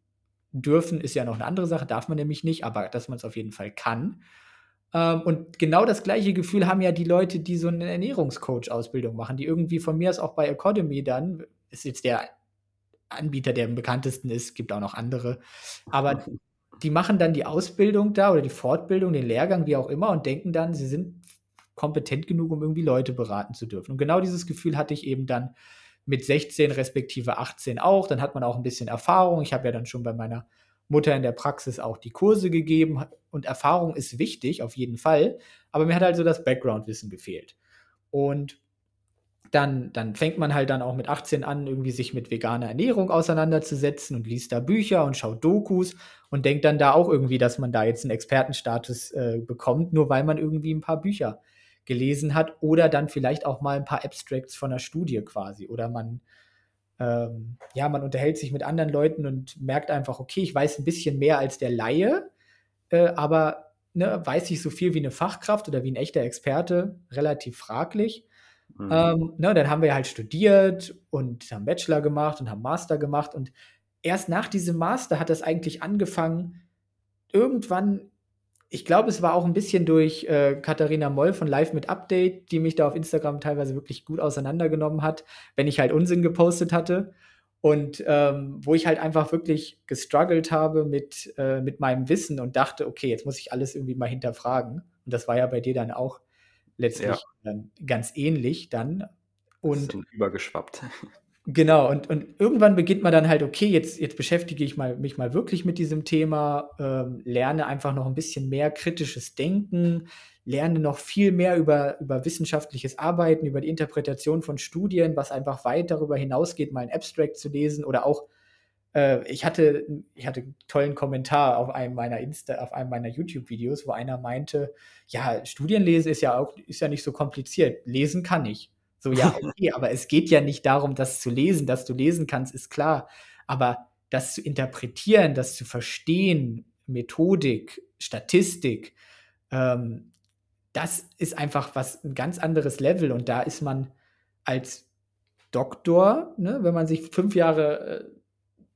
Dürfen ist ja noch eine andere Sache, darf man nämlich nicht, aber dass man es auf jeden Fall kann. Ähm, und genau das gleiche Gefühl haben ja die Leute, die so eine Ernährungscoach-Ausbildung machen, die irgendwie von mir aus auch bei Academy dann, ist jetzt der Anbieter, der am bekanntesten ist, gibt auch noch andere. Aber die machen dann die Ausbildung da oder die Fortbildung, den Lehrgang, wie auch immer, und denken dann, sie sind kompetent genug, um irgendwie Leute beraten zu dürfen. Und genau dieses Gefühl hatte ich eben dann mit 16 respektive 18 auch. Dann hat man auch ein bisschen Erfahrung. Ich habe ja dann schon bei meiner Mutter in der Praxis auch die Kurse gegeben. Und Erfahrung ist wichtig, auf jeden Fall. Aber mir hat also das Background-Wissen gefehlt. Und dann, dann fängt man halt dann auch mit 18 an, irgendwie sich mit veganer Ernährung auseinanderzusetzen und liest da Bücher und schaut Dokus und denkt dann da auch irgendwie, dass man da jetzt einen Expertenstatus äh, bekommt, nur weil man irgendwie ein paar Bücher gelesen hat oder dann vielleicht auch mal ein paar Abstracts von einer Studie quasi oder man ähm, ja, man unterhält sich mit anderen Leuten und merkt einfach, okay, ich weiß ein bisschen mehr als der Laie, äh, aber ne, weiß ich so viel wie eine Fachkraft oder wie ein echter Experte, relativ fraglich. Mhm. Ähm, ne, dann haben wir halt studiert und haben Bachelor gemacht und haben Master gemacht und erst nach diesem Master hat das eigentlich angefangen, irgendwann ich glaube, es war auch ein bisschen durch äh, Katharina Moll von Live mit Update, die mich da auf Instagram teilweise wirklich gut auseinandergenommen hat, wenn ich halt Unsinn gepostet hatte. Und ähm, wo ich halt einfach wirklich gestruggelt habe mit, äh, mit meinem Wissen und dachte, okay, jetzt muss ich alles irgendwie mal hinterfragen. Und das war ja bei dir dann auch letztlich ja. ganz ähnlich dann. Und übergeschwappt. Genau, und, und irgendwann beginnt man dann halt, okay, jetzt, jetzt beschäftige ich mal, mich mal wirklich mit diesem Thema, ähm, lerne einfach noch ein bisschen mehr kritisches Denken, lerne noch viel mehr über, über wissenschaftliches Arbeiten, über die Interpretation von Studien, was einfach weit darüber hinausgeht, mal ein Abstract zu lesen oder auch, ich hatte, ich hatte einen tollen Kommentar auf einem meiner Insta, auf einem meiner YouTube-Videos, wo einer meinte, ja, Studienlesen ist ja auch, ist ja nicht so kompliziert, lesen kann ich. So, ja, okay, aber es geht ja nicht darum, das zu lesen. Dass du lesen kannst, ist klar. Aber das zu interpretieren, das zu verstehen, Methodik, Statistik, ähm, das ist einfach was ein ganz anderes Level. Und da ist man als Doktor, ne, wenn man sich fünf Jahre äh,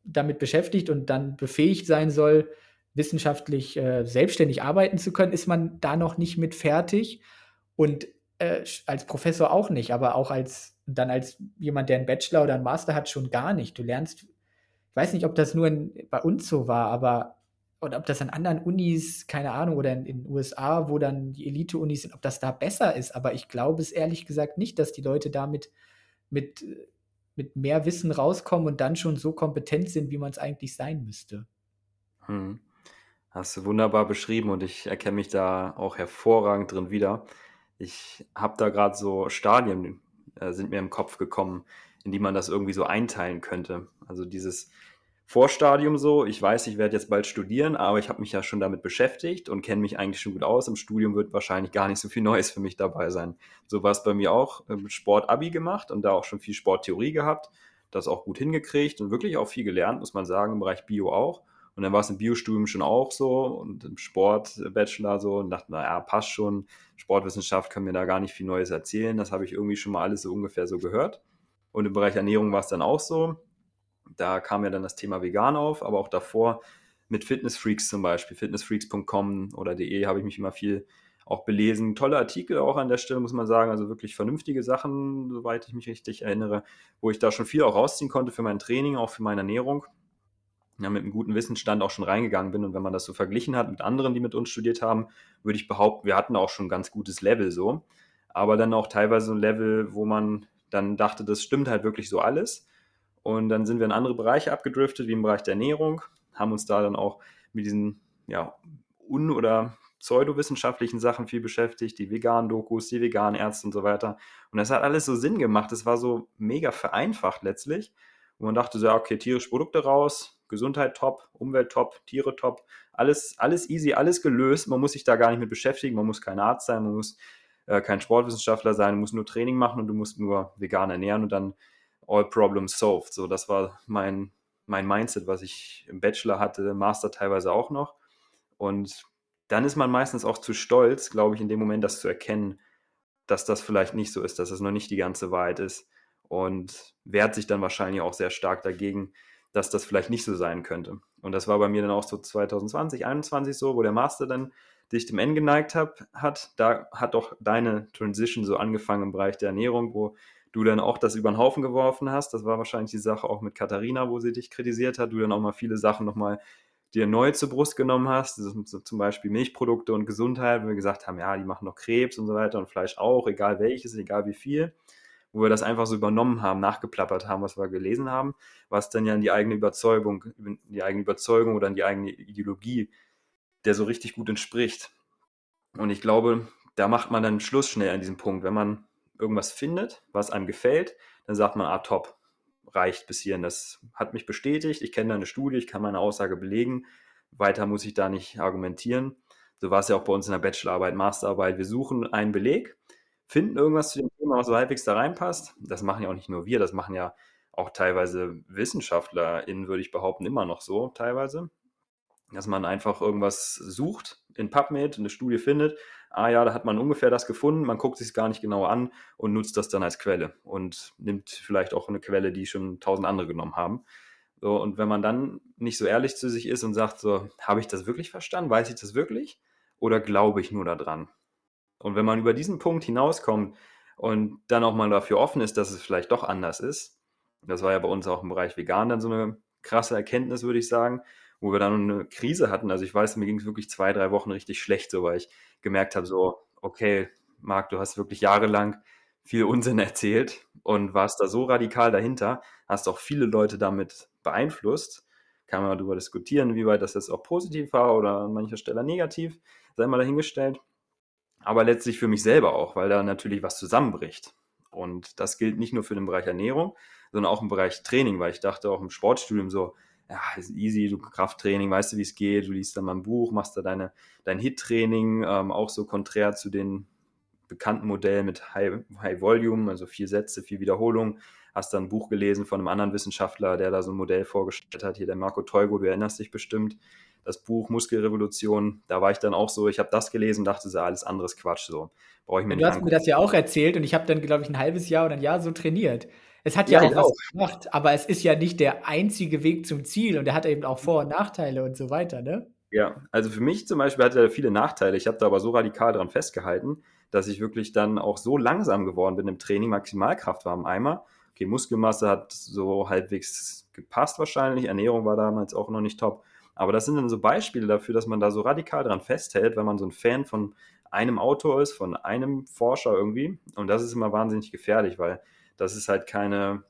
damit beschäftigt und dann befähigt sein soll, wissenschaftlich äh, selbstständig arbeiten zu können, ist man da noch nicht mit fertig. Und äh, als Professor auch nicht, aber auch als dann als jemand, der einen Bachelor oder einen Master hat, schon gar nicht. Du lernst, ich weiß nicht, ob das nur in, bei uns so war, aber oder ob das an anderen Unis, keine Ahnung, oder in den USA, wo dann die Elite-Unis sind, ob das da besser ist. Aber ich glaube es ehrlich gesagt nicht, dass die Leute damit mit, mit mehr Wissen rauskommen und dann schon so kompetent sind, wie man es eigentlich sein müsste. Hm. Hast du wunderbar beschrieben und ich erkenne mich da auch hervorragend drin wieder. Ich habe da gerade so Stadien, äh, sind mir im Kopf gekommen, in die man das irgendwie so einteilen könnte. Also dieses Vorstadium so, ich weiß, ich werde jetzt bald studieren, aber ich habe mich ja schon damit beschäftigt und kenne mich eigentlich schon gut aus. Im Studium wird wahrscheinlich gar nicht so viel Neues für mich dabei sein. So war es bei mir auch. Sport-Abi gemacht und da auch schon viel Sporttheorie gehabt, das auch gut hingekriegt und wirklich auch viel gelernt, muss man sagen, im Bereich Bio auch. Und dann war es im Biostudium schon auch so und im Sport-Bachelor so und dachte, naja, passt schon. Sportwissenschaft kann mir da gar nicht viel Neues erzählen. Das habe ich irgendwie schon mal alles so ungefähr so gehört. Und im Bereich Ernährung war es dann auch so. Da kam ja dann das Thema vegan auf, aber auch davor mit Fitnessfreaks zum Beispiel, fitnessfreaks.com oder de habe ich mich immer viel auch belesen. Tolle Artikel auch an der Stelle, muss man sagen. Also wirklich vernünftige Sachen, soweit ich mich richtig erinnere, wo ich da schon viel auch rausziehen konnte für mein Training, auch für meine Ernährung ja, mit einem guten Wissensstand auch schon reingegangen bin. Und wenn man das so verglichen hat mit anderen, die mit uns studiert haben, würde ich behaupten, wir hatten auch schon ein ganz gutes Level so. Aber dann auch teilweise ein Level, wo man dann dachte, das stimmt halt wirklich so alles. Und dann sind wir in andere Bereiche abgedriftet, wie im Bereich der Ernährung, haben uns da dann auch mit diesen ja, un- oder pseudowissenschaftlichen Sachen viel beschäftigt, die veganen Dokus, die veganen Ärzte und so weiter. Und das hat alles so Sinn gemacht. Es war so mega vereinfacht letztlich. Und man dachte so, okay, tierische Produkte raus, Gesundheit top, Umwelt top, Tiere top, alles, alles easy, alles gelöst. Man muss sich da gar nicht mit beschäftigen, man muss kein Arzt sein, man muss äh, kein Sportwissenschaftler sein, man muss nur Training machen und du musst nur vegan ernähren und dann all problems solved. So, das war mein, mein Mindset, was ich im Bachelor hatte, Master teilweise auch noch. Und dann ist man meistens auch zu stolz, glaube ich, in dem Moment das zu erkennen, dass das vielleicht nicht so ist, dass es noch nicht die ganze Wahrheit ist und wehrt sich dann wahrscheinlich auch sehr stark dagegen, dass das vielleicht nicht so sein könnte. Und das war bei mir dann auch so 2020, 2021 so, wo der Master dann dich dem Ende geneigt hab, hat. Da hat doch deine Transition so angefangen im Bereich der Ernährung, wo du dann auch das über den Haufen geworfen hast. Das war wahrscheinlich die Sache auch mit Katharina, wo sie dich kritisiert hat. Du dann auch mal viele Sachen nochmal dir neu zur Brust genommen hast. So zum Beispiel Milchprodukte und Gesundheit, wo wir gesagt haben, ja, die machen noch Krebs und so weiter und Fleisch auch, egal welches, egal wie viel wo wir das einfach so übernommen haben, nachgeplappert haben, was wir gelesen haben, was dann ja in die eigene Überzeugung, in die eigene Überzeugung oder in die eigene Ideologie, der so richtig gut entspricht. Und ich glaube, da macht man dann Schluss schnell an diesem Punkt. Wenn man irgendwas findet, was einem gefällt, dann sagt man, ah, top, reicht bis hierhin. Das hat mich bestätigt, ich kenne da eine Studie, ich kann meine Aussage belegen. Weiter muss ich da nicht argumentieren. So war es ja auch bei uns in der Bachelorarbeit, Masterarbeit. Wir suchen einen Beleg, finden irgendwas zu dem Thema, was so halbwegs da reinpasst. Das machen ja auch nicht nur wir, das machen ja auch teilweise WissenschaftlerInnen, würde ich behaupten, immer noch so teilweise, dass man einfach irgendwas sucht in PubMed, eine Studie findet, ah ja, da hat man ungefähr das gefunden, man guckt sich es gar nicht genau an und nutzt das dann als Quelle und nimmt vielleicht auch eine Quelle, die schon tausend andere genommen haben. So, und wenn man dann nicht so ehrlich zu sich ist und sagt, so, habe ich das wirklich verstanden? Weiß ich das wirklich? Oder glaube ich nur daran? Und wenn man über diesen Punkt hinauskommt und dann auch mal dafür offen ist, dass es vielleicht doch anders ist, das war ja bei uns auch im Bereich Vegan dann so eine krasse Erkenntnis, würde ich sagen, wo wir dann eine Krise hatten. Also ich weiß, mir ging es wirklich zwei, drei Wochen richtig schlecht, so weil ich gemerkt habe, so, okay, Marc, du hast wirklich jahrelang viel Unsinn erzählt und warst da so radikal dahinter, hast auch viele Leute damit beeinflusst. Kann man darüber diskutieren, wie weit das jetzt auch positiv war oder an mancher Stelle negativ, sei mal dahingestellt. Aber letztlich für mich selber auch, weil da natürlich was zusammenbricht. Und das gilt nicht nur für den Bereich Ernährung, sondern auch im Bereich Training, weil ich dachte auch im Sportstudium so, ja, ist easy, du Krafttraining, weißt du, wie es geht, du liest dann mal ein Buch, machst da deine, dein Hit-Training, ähm, auch so konträr zu den bekannten Modellen mit High, High Volume, also vier Sätze, vier Wiederholungen. Hast dann ein Buch gelesen von einem anderen Wissenschaftler, der da so ein Modell vorgestellt hat, hier der Marco Teugo, du erinnerst dich bestimmt. Das Buch Muskelrevolution, da war ich dann auch so, ich habe das gelesen und dachte so, alles anderes Quatsch, so brauche ich mir du nicht Du hast angucken. mir das ja auch erzählt und ich habe dann, glaube ich, ein halbes Jahr oder ein Jahr so trainiert. Es hat ja, ja auch was auch. gemacht, aber es ist ja nicht der einzige Weg zum Ziel und er hat eben auch Vor- und Nachteile und so weiter, ne? Ja, also für mich zum Beispiel hat er viele Nachteile. Ich habe da aber so radikal dran festgehalten, dass ich wirklich dann auch so langsam geworden bin im Training. Maximalkraft war im Eimer. Okay, Muskelmasse hat so halbwegs gepasst wahrscheinlich. Ernährung war damals auch noch nicht top. Aber das sind dann so Beispiele dafür, dass man da so radikal dran festhält, wenn man so ein Fan von einem Autor ist, von einem Forscher irgendwie. Und das ist immer wahnsinnig gefährlich, weil das ist halt keine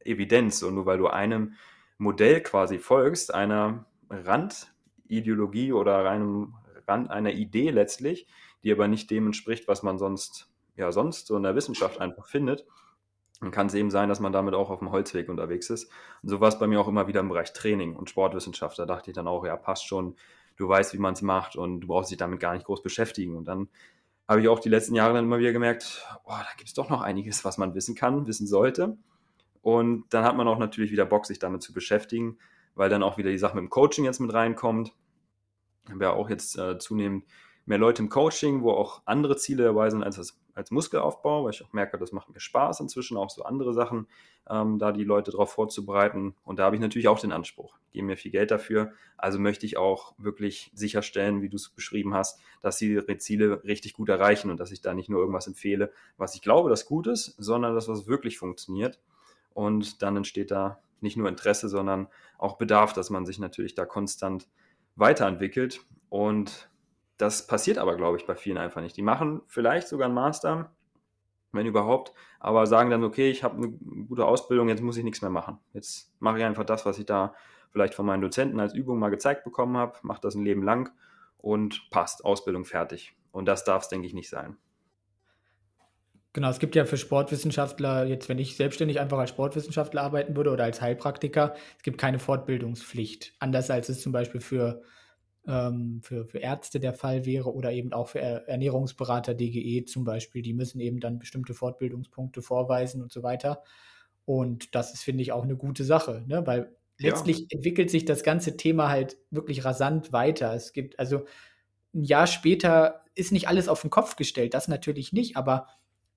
Evidenz. Und nur weil du einem Modell quasi folgst, einer Randideologie oder einem Rand einer Idee letztlich, die aber nicht dem entspricht, was man sonst, ja, sonst so in der Wissenschaft einfach findet, dann kann es eben sein, dass man damit auch auf dem Holzweg unterwegs ist. Und so war es bei mir auch immer wieder im Bereich Training und Sportwissenschaft. Da dachte ich dann auch, ja, passt schon, du weißt, wie man es macht und du brauchst dich damit gar nicht groß beschäftigen. Und dann habe ich auch die letzten Jahre dann immer wieder gemerkt, oh, da gibt es doch noch einiges, was man wissen kann, wissen sollte. Und dann hat man auch natürlich wieder Bock, sich damit zu beschäftigen, weil dann auch wieder die Sache mit dem Coaching jetzt mit reinkommt. Ich habe ja auch jetzt äh, zunehmend mehr Leute im Coaching, wo auch andere Ziele dabei sind als, das, als Muskelaufbau, weil ich auch merke, das macht mir Spaß inzwischen, auch so andere Sachen, ähm, da die Leute darauf vorzubereiten. Und da habe ich natürlich auch den Anspruch, geben mir viel Geld dafür. Also möchte ich auch wirklich sicherstellen, wie du es beschrieben hast, dass sie ihre Ziele richtig gut erreichen und dass ich da nicht nur irgendwas empfehle, was ich glaube, das gut ist, sondern das, was wirklich funktioniert. Und dann entsteht da nicht nur Interesse, sondern auch Bedarf, dass man sich natürlich da konstant weiterentwickelt. Und das passiert aber, glaube ich, bei vielen einfach nicht. Die machen vielleicht sogar einen Master, wenn überhaupt, aber sagen dann, okay, ich habe eine gute Ausbildung, jetzt muss ich nichts mehr machen. Jetzt mache ich einfach das, was ich da vielleicht von meinen Dozenten als Übung mal gezeigt bekommen habe, mache das ein Leben lang und passt, Ausbildung fertig. Und das darf es, denke ich, nicht sein. Genau, es gibt ja für Sportwissenschaftler, jetzt wenn ich selbstständig einfach als Sportwissenschaftler arbeiten würde oder als Heilpraktiker, es gibt keine Fortbildungspflicht. Anders als es zum Beispiel für ähm, für, für Ärzte der Fall wäre oder eben auch für Ernährungsberater DGE zum Beispiel. Die müssen eben dann bestimmte Fortbildungspunkte vorweisen und so weiter. Und das ist, finde ich, auch eine gute Sache, ne? weil letztlich ja. entwickelt sich das ganze Thema halt wirklich rasant weiter. Es gibt also ein Jahr später ist nicht alles auf den Kopf gestellt, das natürlich nicht, aber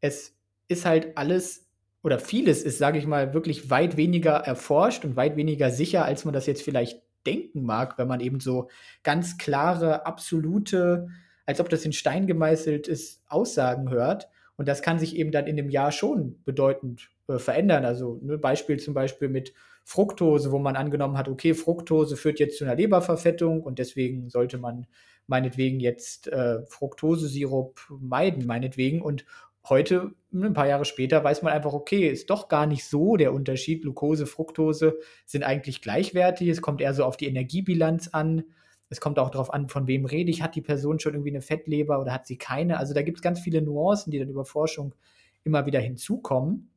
es ist halt alles oder vieles ist, sage ich mal, wirklich weit weniger erforscht und weit weniger sicher, als man das jetzt vielleicht denken mag, wenn man eben so ganz klare, absolute, als ob das in Stein gemeißelt ist, Aussagen hört. Und das kann sich eben dann in dem Jahr schon bedeutend äh, verändern. Also ein ne, Beispiel zum Beispiel mit Fructose, wo man angenommen hat, okay, Fructose führt jetzt zu einer Leberverfettung und deswegen sollte man meinetwegen jetzt äh, Fructosesirup meiden, meinetwegen. Und heute, ein paar Jahre später, weiß man einfach, okay, ist doch gar nicht so der Unterschied. Glucose, Fructose sind eigentlich gleichwertig. Es kommt eher so auf die Energiebilanz an. Es kommt auch darauf an, von wem rede ich. Hat die Person schon irgendwie eine Fettleber oder hat sie keine? Also da gibt es ganz viele Nuancen, die dann über Forschung immer wieder hinzukommen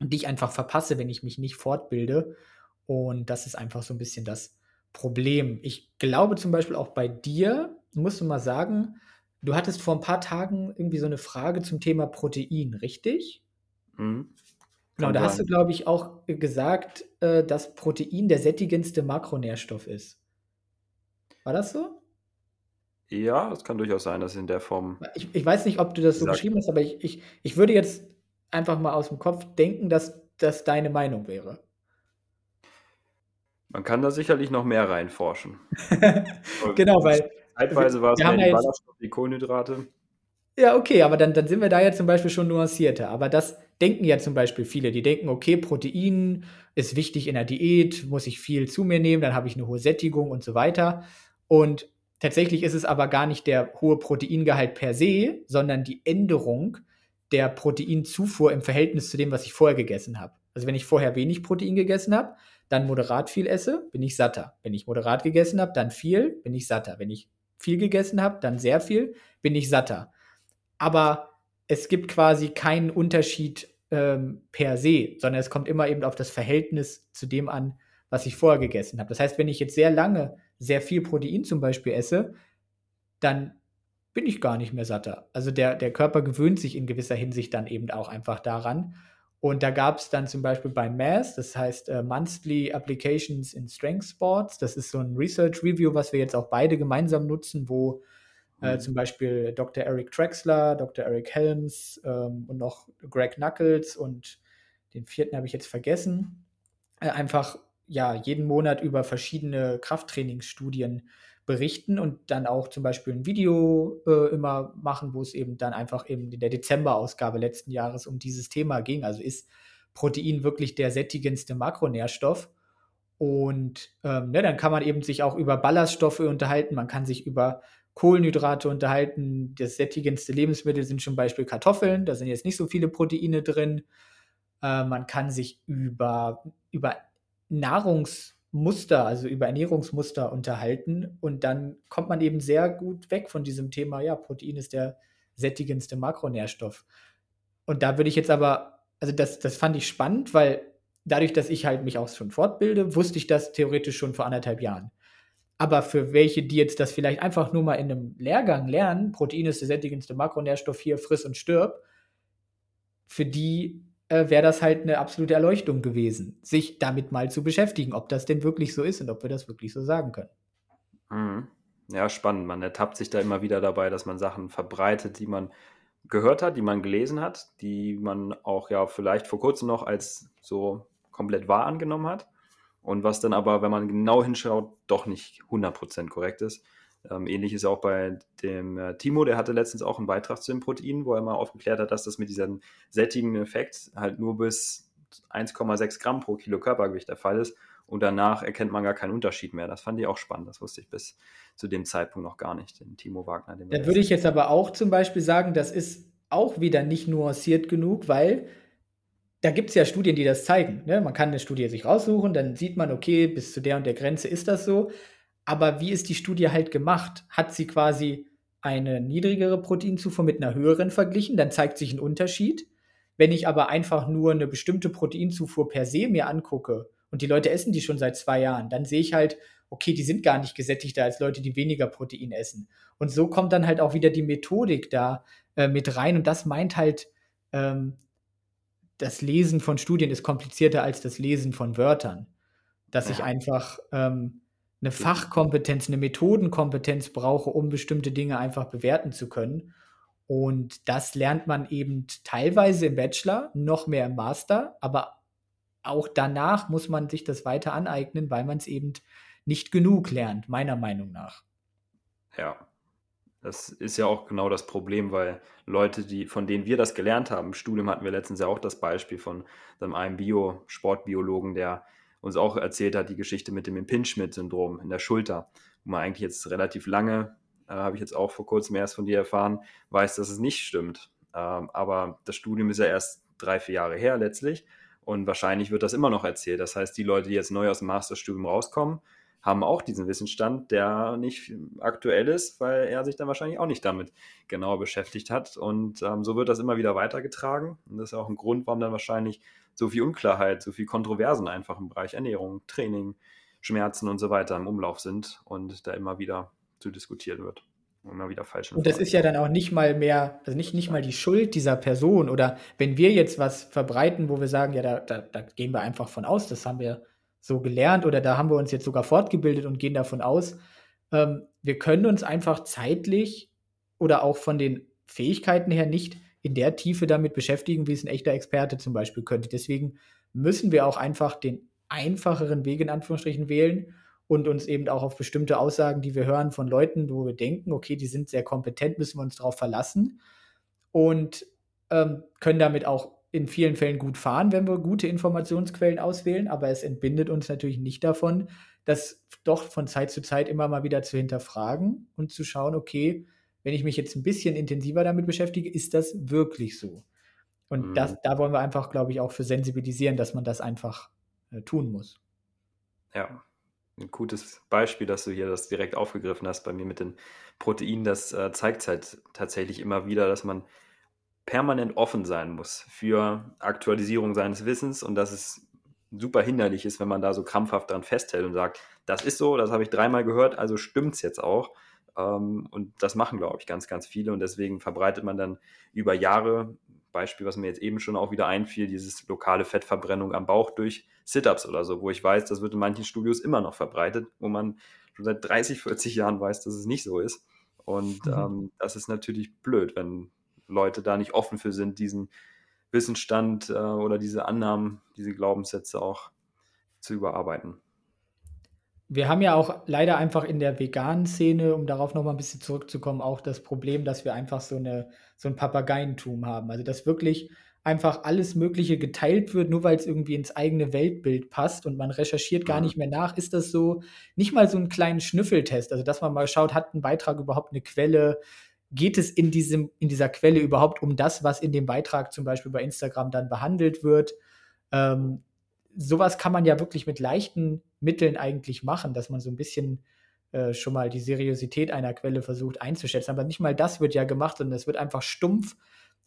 und die ich einfach verpasse, wenn ich mich nicht fortbilde. Und das ist einfach so ein bisschen das Problem. Ich glaube zum Beispiel auch bei dir, musst du mal sagen, Du hattest vor ein paar Tagen irgendwie so eine Frage zum Thema Protein, richtig? Mhm. Genau, da hast du, glaube ich, auch gesagt, äh, dass Protein der sättigendste Makronährstoff ist. War das so? Ja, es kann durchaus sein, dass in der Form Ich ich weiß nicht, ob du das so gesagt geschrieben hast, aber ich ich ich würde jetzt einfach mal aus'm Kopf denken, dass das deine Meinung wäre. Man kann da sicherlich noch mehr reinforschen. Genau, weil Zeitweise war's wir mehr die Ballaststoffe, die Kohlenhydrate. Ja, okay, aber dann dann sind wir da ja zum Beispiel schon nuancierter. Aber das denken ja zum Beispiel viele. Die denken: „Okay, Protein ist wichtig in der Diät, muss ich viel zu mir nehmen, dann habe ich 'ne hohe Sättigung“ und so weiter. Und tatsächlich ist es aber gar nicht der hohe Proteingehalt per se, sondern die Änderung der Proteinzufuhr im Verhältnis zu dem, was ich vorher gegessen habe. Also, wenn ich vorher wenig Protein gegessen habe, dann moderat viel esse, bin ich satter. Wenn ich moderat gegessen habe, dann viel, bin ich satter. Wenn ich viel gegessen habe, dann sehr viel, bin ich satter. Aber es gibt quasi keinen Unterschied, ähm, per se, sondern es kommt immer eben auf das Verhältnis zu dem an, was ich vorher gegessen habe. Das heißt, wenn ich jetzt sehr lange sehr viel Protein zum Beispiel esse, dann bin ich gar nicht mehr satter. Also, der der Körper gewöhnt sich in gewisser Hinsicht dann eben auch einfach daran. Und da gab's dann zum Beispiel bei MASS, das heißt, äh, Monthly Applications in Strength Sports. Das ist so 'n Research Review, was wir jetzt auch beide gemeinsam nutzen, wo, äh, Mhm. zum Beispiel Dr. Eric Trexler, Dr. Eric Helms, ähm, und noch Greg Nuckols und den 4. habe ich jetzt vergessen, äh, einfach, ja, jeden Monat über verschiedene Krafttrainingsstudien berichten und dann auch zum Beispiel 'n Video, äh, immer machen, wo's eben dann einfach eben in der Dezemberausgabe letzten Jahres um dieses Thema ging. Also, ist Protein wirklich der sättigendste Makronährstoff? Und, ähm, ne, dann kann man eben sich auch über Ballaststoffe unterhalten. Man kann sich über Kohlenhydrate unterhalten. Das sättigendste Lebensmittel sind zum Beispiel Kartoffeln. Da sind jetzt nicht so viele Proteine drin. Äh, man kann sich über über Nahrungsmuster, also, über Ernährungsmuster unterhalten und dann kommt man eben sehr gut weg von diesem Thema, ja, Protein ist der sättigendste Makronährstoff. Und da würde ich jetzt aber also, das das fand ich spannend, weil dadurch, dass ich halt mich auch schon fortbilde, wusste ich das theoretisch schon vor 1 1/2 Jahren. Aber für welche, die jetzt das vielleicht einfach nur mal in 'nem Lehrgang lernen, Protein ist der sättigendste Makronährstoff, hier friss und stirb für die, äh, wäre das halt 'ne absolute Erleuchtung gewesen, sich damit mal zu beschäftigen, ob das denn wirklich so ist und ob wir das wirklich so sagen können. Mhm. Ja, spannend. Man ertappt sich da immer wieder dabei, dass man Sachen verbreitet, die man gehört hat, die man gelesen hat, die man auch ja vielleicht vor Kurzem noch als so komplett wahr angenommen hat und was dann aber, wenn man genau hinschaut, doch nicht 100 % korrekt ist. Ähm, ähnlich ist auch bei dem, äh, Timo, der hatte letztens auch 'n Beitrag zu den Proteinen, wo er mal aufgeklärt hat, dass das mit diesem sättigenden Effekt halt nur bis 1,6 Gramm pro Kilo Körpergewicht der Fall ist und danach erkennt man gar keinen Unterschied mehr. Das fand ich auch spannend. Das wusste ich bis zu dem Zeitpunkt noch gar nicht, den Timo Wagner, den Da würde ich jetzt aber auch zum Beispiel sagen, das ist auch wieder nicht nuanciert genug, weil da gibt's ja Studien, die das zeigen, ne? Man kann 'ne Studie sich raussuchen, dann sieht man, okay, bis zu der und der Grenze ist das so. Aber wie ist die Studie halt gemacht? Hat sie quasi eine niedrigere Proteinzufuhr mit 'ner höheren verglichen, dann zeigt sich 'n Unterschied. Wenn ich aber einfach nur 'ne bestimmte Proteinzufuhr per se mir angucke und die Leute essen die schon seit 2 Jahren, dann sehe ich halt, okay, die sind gar nicht gesättigter als Leute, die weniger Protein essen. Und so kommt dann halt auch wieder die Methodik da, äh, mit rein und das meint halt, ähm, das Lesen von Studien ist komplizierter als das Lesen von Wörtern. Dass ich Ja. einfach, ähm, 'ne Definitiv. Fachkompetenz, 'ne Methodenkompetenz brauche, um bestimmte Dinge einfach bewerten zu können. Und das lernt man eben teilweise im Bachelor, noch mehr im Master, aber auch danach muss man sich das weiter aneignen, weil man's eben nicht genug lernt, meiner Meinung nach. Ja. Das ist ja auch genau das Problem, weil Leute, die von denen wir das gelernt haben im Studium hatten wir letztens ja auch das Beispiel von dem einen Bio Sportbiologen, der uns auch erzählt hat, die Geschichte mit dem Impingement-Syndrom in der Schulter, wo man eigentlich jetzt relativ lange, äh, habe ich jetzt auch vor Kurzem erst von dir erfahren, weiß, dass es nicht stimmt. Ähm, aber das Studium ist ja erst 3, 4 Jahre her letztlich und wahrscheinlich wird das immer noch erzählt. Das heißt, die Leute, die jetzt neu aus'm Masterstudium rauskommen, haben auch diesen Wissensstand, der nicht aktuell ist, weil er sich dann wahrscheinlich auch nicht damit genauer beschäftigt hat. Und, ähm, so wird das immer wieder weitergetragen. Und das ist auch 'n Grund, warum dann wahrscheinlich so viel Unklarheit, so viel Kontroversen einfach im Bereich Ernährung, Training, Schmerzen und so weiter im Umlauf sind und da immer wieder zu diskutiert wird. immer wieder falsch Und das ist ja dann auch nicht mal mehr, also nicht, nicht mal die Schuld dieser Person oder wenn wir jetzt was verbreiten, wo wir sagen, ja, da, da, da gehen wir einfach von aus, das haben wir so gelernt oder da haben wir uns jetzt sogar fortgebildet und gehen davon aus, ähm, wir können uns einfach zeitlich oder auch von den Fähigkeiten her nicht in der Tiefe damit beschäftigen, wie es ein echter Experte zum Beispiel könnte. Deswegen müssen wir auch einfach den einfacheren Weg in Anführungsstrichen wählen und uns eben auch auf bestimmte Aussagen, die wir hören von Leuten, wo wir denken, okay, die sind sehr kompetent, müssen wir uns darauf verlassen und ähm, können damit auch in vielen Fällen gut fahren, wenn wir gute Informationsquellen auswählen, aber es entbindet uns natürlich nicht davon, das doch von Zeit zu Zeit immer mal wieder zu hinterfragen und zu schauen, okay, wenn ich mich jetzt ein bisschen intensiver damit beschäftige, ist das wirklich so? Und mhm. das, da wollen wir einfach, glaube ich, auch für sensibilisieren, dass man das einfach äh, tun muss. Ja, ein gutes Beispiel, dass du hier das direkt aufgegriffen hast bei mir mit den Proteinen. Das äh, zeigt halt tatsächlich immer wieder, dass man permanent offen sein muss für Aktualisierung seines Wissens und dass es super hinderlich ist, wenn man da so krampfhaft dran festhält und sagt, das ist so, das habe ich dreimal gehört, also stimmt es jetzt auch. Ähm, und das machen, glaube ich, ganz, ganz viele und deswegen verbreitet man dann über Jahre, Beispiel, was mir jetzt eben schon auch wieder einfiel, dieses lokale Fettverbrennung am Bauch durch Sit-Ups oder so, wo ich weiß, das wird in manchen Studios immer noch verbreitet, wo man schon seit 30, 40 Jahren weiß, dass es nicht so ist. Und mhm. ähm, das ist natürlich blöd, wenn Leute da nicht offen für sind, diesen Wissensstand äh, oder diese Annahmen, diese Glaubenssätze auch zu überarbeiten. Wir haben ja auch leider einfach in der veganen Szene, um darauf nochmal ein bisschen zurückzukommen, auch das Problem, dass wir einfach so, eine, so ein Papageientum haben. Also, dass wirklich einfach alles Mögliche geteilt wird, nur weil es irgendwie ins eigene Weltbild passt und man recherchiert gar mhm. nicht mehr nach. Ist das so, nicht mal so einen kleinen Schnüffeltest, also dass man mal schaut, hat ein Beitrag überhaupt eine Quelle, geht es in, diesem, in dieser Quelle überhaupt um das, was in dem Beitrag zum Beispiel bei Instagram dann behandelt wird? Ähm, sowas kann man ja wirklich mit leichten Mitteln eigentlich machen, dass man so ein bisschen äh, schon mal die Seriosität einer Quelle versucht einzuschätzen. Aber nicht mal das wird ja gemacht, sondern es wird einfach stumpf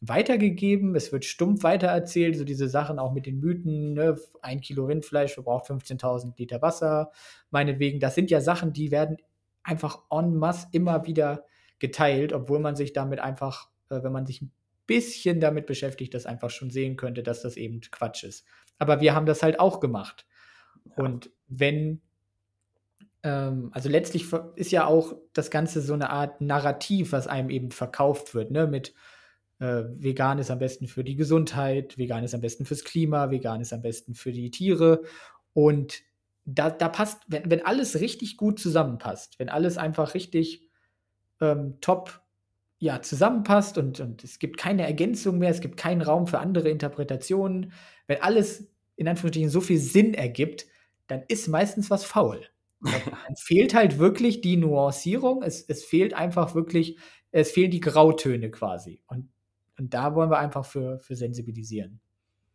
weitergegeben, es wird stumpf weitererzählt, so diese Sachen auch mit den Mythen, ne? ein Kilo Rindfleisch verbraucht 15.000 Liter Wasser, meinetwegen, das sind ja Sachen, die werden einfach en masse immer wieder geteilt, obwohl man sich damit einfach, äh, wenn man sich ein bisschen damit beschäftigt, das einfach schon sehen könnte, dass das eben Quatsch ist. Aber wir haben das halt auch gemacht. Ja. Und wenn, ähm, also letztlich ist ja auch das Ganze so eine Art Narrativ, was einem eben verkauft wird, ne? Mit äh, vegan ist am besten für die Gesundheit, vegan ist am besten fürs Klima, vegan ist am besten für die Tiere. Und da, da passt, wenn, wenn alles richtig gut zusammenpasst, wenn alles einfach richtig ähm, top ja, zusammenpasst und, und es gibt keine Ergänzung mehr, es gibt keinen Raum für andere Interpretationen. Wenn alles in Anführungsstrichen so viel Sinn ergibt, dann ist meistens was faul. Dann fehlt halt wirklich die Nuancierung, es, es fehlt einfach wirklich, es fehlen die Grautöne quasi. Und, und da wollen wir einfach für, für sensibilisieren.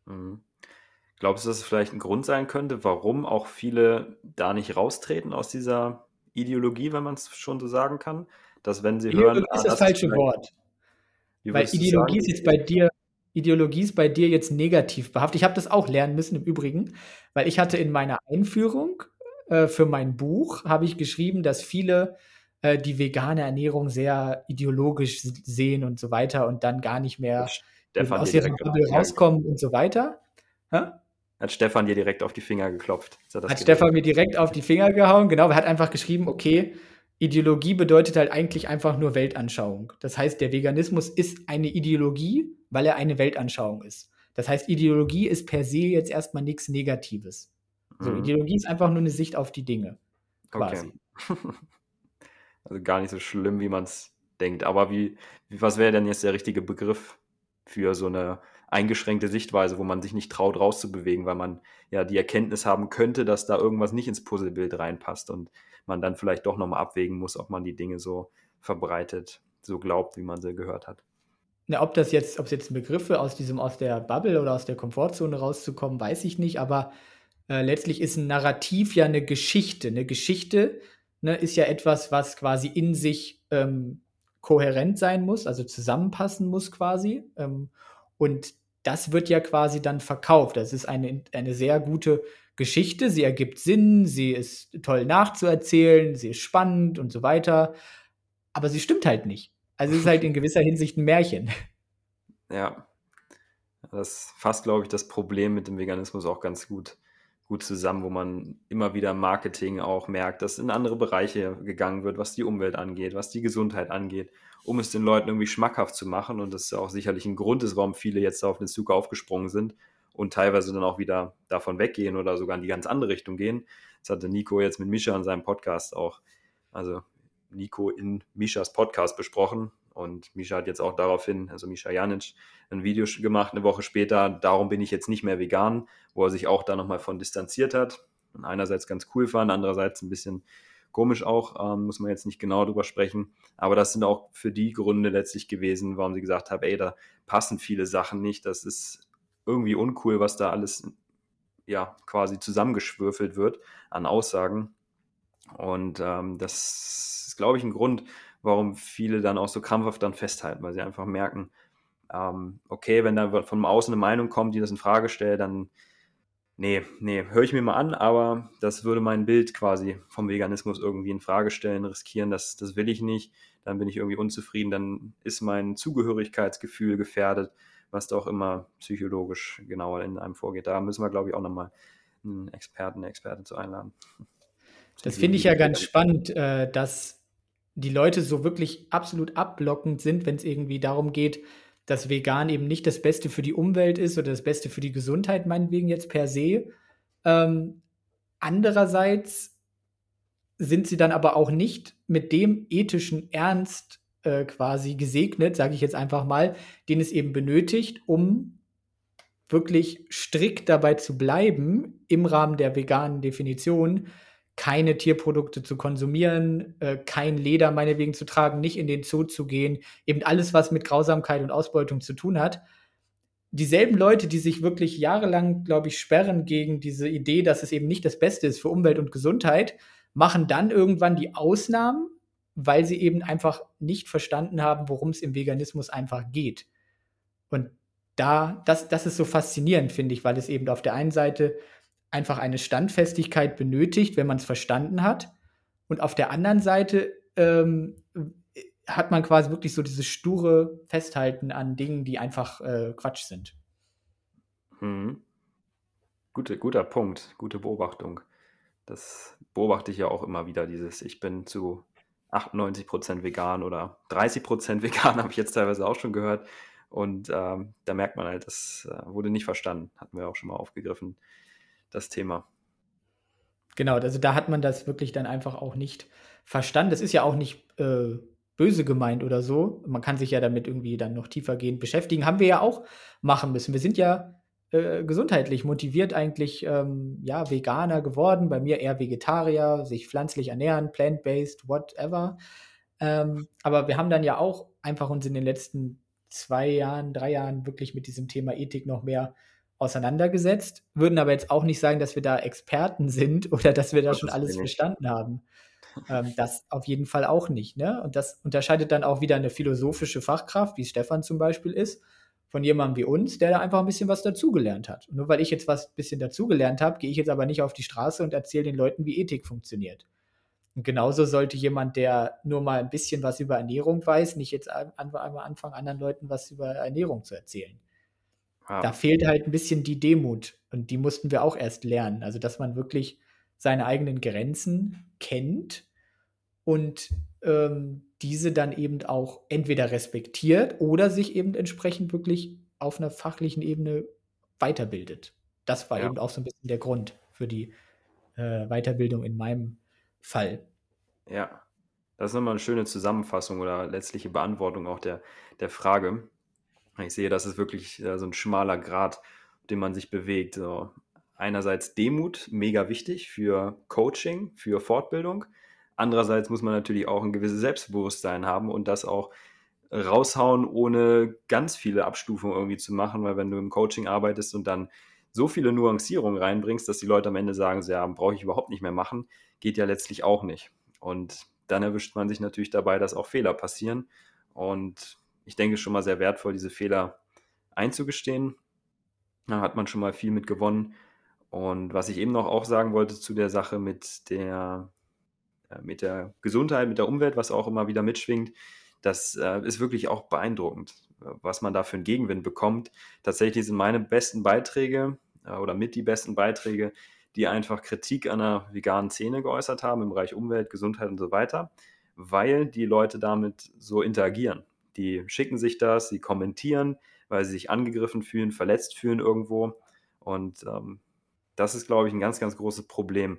Mhm. Glaubst du, dass es vielleicht ein Grund sein könnte, warum auch viele da nicht raustreten aus dieser Ideologie, wenn man es schon so sagen kann? Dass wenn sie Ideologie hören. Ah, ist das, das falsche Wort. Weil Ideologie ist jetzt bei dir, Ideologie ist bei dir jetzt negativ behaftet. Ich habe das auch lernen müssen im Übrigen, weil ich hatte in meiner Einführung äh, für mein Buch habe ich geschrieben, dass viele äh, die vegane Ernährung sehr ideologisch sehen und so weiter und dann gar nicht mehr aus ihrem Bubble rauskommen und so weiter. Ha? Hat Stefan dir direkt auf die Finger geklopft? Hat, hat Stefan mir direkt auf die Finger gehauen, genau. Er hat einfach geschrieben, okay, Ideologie bedeutet halt eigentlich einfach nur Weltanschauung. Das heißt, der Veganismus ist eine Ideologie, weil er eine Weltanschauung ist. Das heißt, Ideologie ist per se jetzt erstmal nichts Negatives. So, mhm. Ideologie ist einfach nur eine Sicht auf die Dinge. Quasi. Okay. also gar nicht so schlimm, wie man es denkt. Aber wie, was wäre denn jetzt der richtige Begriff für so eine eingeschränkte Sichtweise, wo man sich nicht traut, rauszubewegen, weil man ja die Erkenntnis haben könnte, dass da irgendwas nicht ins Puzzlebild reinpasst und man dann vielleicht doch nochmal abwägen muss, ob man die Dinge so verbreitet, so glaubt, wie man sie gehört hat. Na, ob das jetzt, ob es jetzt Begriffe aus diesem, aus der Bubble oder aus der Komfortzone rauszukommen, weiß ich nicht, aber äh, letztlich ist ein Narrativ ja eine Geschichte. Eine Geschichte ne, ist ja etwas, was quasi in sich ähm, kohärent sein muss, also zusammenpassen muss quasi. Ähm, und das wird ja quasi dann verkauft. Das ist eine, eine sehr gute Geschichte, sie ergibt Sinn, sie ist toll nachzuerzählen, sie ist spannend und so weiter. aber sie stimmt halt nicht. Also es ist halt in gewisser Hinsicht ein Märchen. Ja. Das fasst, glaube ich, das Problem mit dem Veganismus auch ganz gut, gut zusammen, wo man immer wieder Marketing auch merkt, dass in andere Bereiche gegangen wird, was die Umwelt angeht, was die Gesundheit angeht, um es den Leuten irgendwie schmackhaft zu machen. Und das ist auch sicherlich ein Grund ist, warum viele jetzt auf den Zug aufgesprungen sind und teilweise dann auch wieder davon weggehen oder sogar in die ganz andere Richtung gehen. Das hatte Nico jetzt mit Misha in seinem Podcast auch, also Nico in Mishas Podcast besprochen. Und Misha hat jetzt auch daraufhin, also Misha Janic, ein Video gemacht, eine Woche später, darum bin ich jetzt nicht mehr vegan, wo er sich auch da nochmal von distanziert hat. Und einerseits ganz cool fand, andererseits ein bisschen komisch auch, ähm, muss man jetzt nicht genau drüber sprechen. Aber das sind auch für die Gründe letztlich gewesen, warum sie gesagt haben, ey, da passen viele Sachen nicht. Das ist irgendwie uncool, was da alles ja quasi zusammengeschwürfelt wird an Aussagen. Und ähm, das ist, glaube ich, ein Grund, warum viele dann auch so krampfhaft dann festhalten, weil sie einfach merken, ähm, okay, wenn da von außen eine Meinung kommt, die das in Frage stellt, dann nee, nee, höre ich mir mal an, aber das würde mein Bild quasi vom Veganismus irgendwie in Frage stellen, riskieren, das, das will ich nicht, dann bin ich irgendwie unzufrieden, dann ist mein Zugehörigkeitsgefühl gefährdet, was doch immer psychologisch genauer in einem vorgeht. Da müssen wir, glaube ich, auch nochmal einen Experten, eine Expertin zu einladen. Das finde ich ja ganz spannend, äh, dass die Leute so wirklich absolut abblockend sind, wenn es irgendwie darum geht, dass vegan eben nicht das Beste für die Umwelt ist oder das Beste für die Gesundheit, meinetwegen jetzt per se. Ähm, andererseits sind sie dann aber auch nicht mit dem ethischen Ernst äh, quasi gesegnet, sage ich jetzt einfach mal, den es eben benötigt, um wirklich strikt dabei zu bleiben im Rahmen der veganen Definition, keine Tierprodukte zu konsumieren, äh, kein Leder meinetwegen zu tragen, nicht in den Zoo zu gehen, eben alles, was mit Grausamkeit und Ausbeutung zu tun hat. Dieselben Leute, die sich wirklich jahrelang, glaube ich, sperren gegen diese Idee, dass es eben nicht das Beste ist für Umwelt und Gesundheit, machen dann irgendwann die Ausnahmen, weil sie eben einfach nicht verstanden haben, worum es im Veganismus einfach geht. Und da, das, das ist so faszinierend, finde ich, weil es eben auf der einen Seite einfach eine Standfestigkeit benötigt, wenn man es verstanden hat. Und auf der anderen Seite ähm, hat man quasi wirklich so dieses sture Festhalten an Dingen, die einfach äh, Quatsch sind. Hm. Gute, guter Punkt, gute Beobachtung. Das beobachte ich ja auch immer wieder, dieses Ich bin zu 98% vegan oder 30% vegan, habe ich jetzt teilweise auch schon gehört. Und ähm, da merkt man halt, das äh, wurde nicht verstanden, hatten wir auch schon mal aufgegriffen das Thema. Genau, also da hat man das wirklich dann einfach auch nicht verstanden. Das ist ja auch nicht äh, böse gemeint oder so. Man kann sich ja damit irgendwie dann noch tiefergehend beschäftigen. Haben wir ja auch machen müssen. Wir sind ja äh, gesundheitlich motiviert eigentlich ähm, ja Veganer geworden. Bei mir eher Vegetarier, sich pflanzlich ernähren, plant-based, whatever. Ähm, aber wir haben dann ja auch einfach uns in den letzten zwei Jahren, drei Jahren wirklich mit diesem Thema Ethik noch mehr auseinandergesetzt, würden aber jetzt auch nicht sagen, dass wir da Experten sind oder dass wir da das schon alles verstanden haben. Ähm, das auf jeden Fall auch nicht. Ne? Und das unterscheidet dann auch wieder eine philosophische Fachkraft, wie Stefan zum Beispiel ist, von jemandem wie uns, der da einfach ein bisschen was dazugelernt hat. Und nur weil ich jetzt was ein bisschen dazugelernt habe, gehe ich jetzt aber nicht auf die Straße und erzähle den Leuten, wie Ethik funktioniert. Und genauso sollte jemand, der nur mal ein bisschen was über Ernährung weiß, nicht jetzt einfach anfangen, anderen Leuten was über Ernährung zu erzählen. Ja. Da fehlt halt ein bisschen die Demut und die mussten wir auch erst lernen. Also, dass man wirklich seine eigenen Grenzen kennt und ähm, diese dann eben auch entweder respektiert oder sich eben entsprechend wirklich auf einer fachlichen Ebene weiterbildet. Das war ja. eben auch so ein bisschen der Grund für die äh, Weiterbildung in meinem Fall. Ja, das ist nochmal eine schöne Zusammenfassung oder letztliche Beantwortung auch der, der Frage. Ich sehe, das ist wirklich so ein schmaler Grad, den man sich bewegt. So. Einerseits Demut, mega wichtig für Coaching, für Fortbildung. Andererseits muss man natürlich auch ein gewisses Selbstbewusstsein haben und das auch raushauen, ohne ganz viele Abstufungen irgendwie zu machen, weil wenn du im Coaching arbeitest und dann so viele Nuancierungen reinbringst, dass die Leute am Ende sagen, ja, brauche ich überhaupt nicht mehr machen, geht ja letztlich auch nicht. Und dann erwischt man sich natürlich dabei, dass auch Fehler passieren. Und ich denke, schon mal sehr wertvoll, diese Fehler einzugestehen. Da hat man schon mal viel mit gewonnen. Und was ich eben noch auch sagen wollte zu der Sache mit der äh, mit der Gesundheit, mit der Umwelt, was auch immer wieder mitschwingt. Das äh, ist wirklich auch beeindruckend, was man da für einen Gegenwind bekommt. Tatsächlich sind meine besten Beiträge äh, oder mit die besten Beiträge, die einfach Kritik an der veganen Szene geäußert haben im Bereich Umwelt, Gesundheit und so weiter, weil die Leute damit so interagieren. Die schicken sich das, sie kommentieren, weil sie sich angegriffen fühlen, verletzt fühlen irgendwo. Und ähm, das ist, glaube ich, ein ganz, ganz großes Problem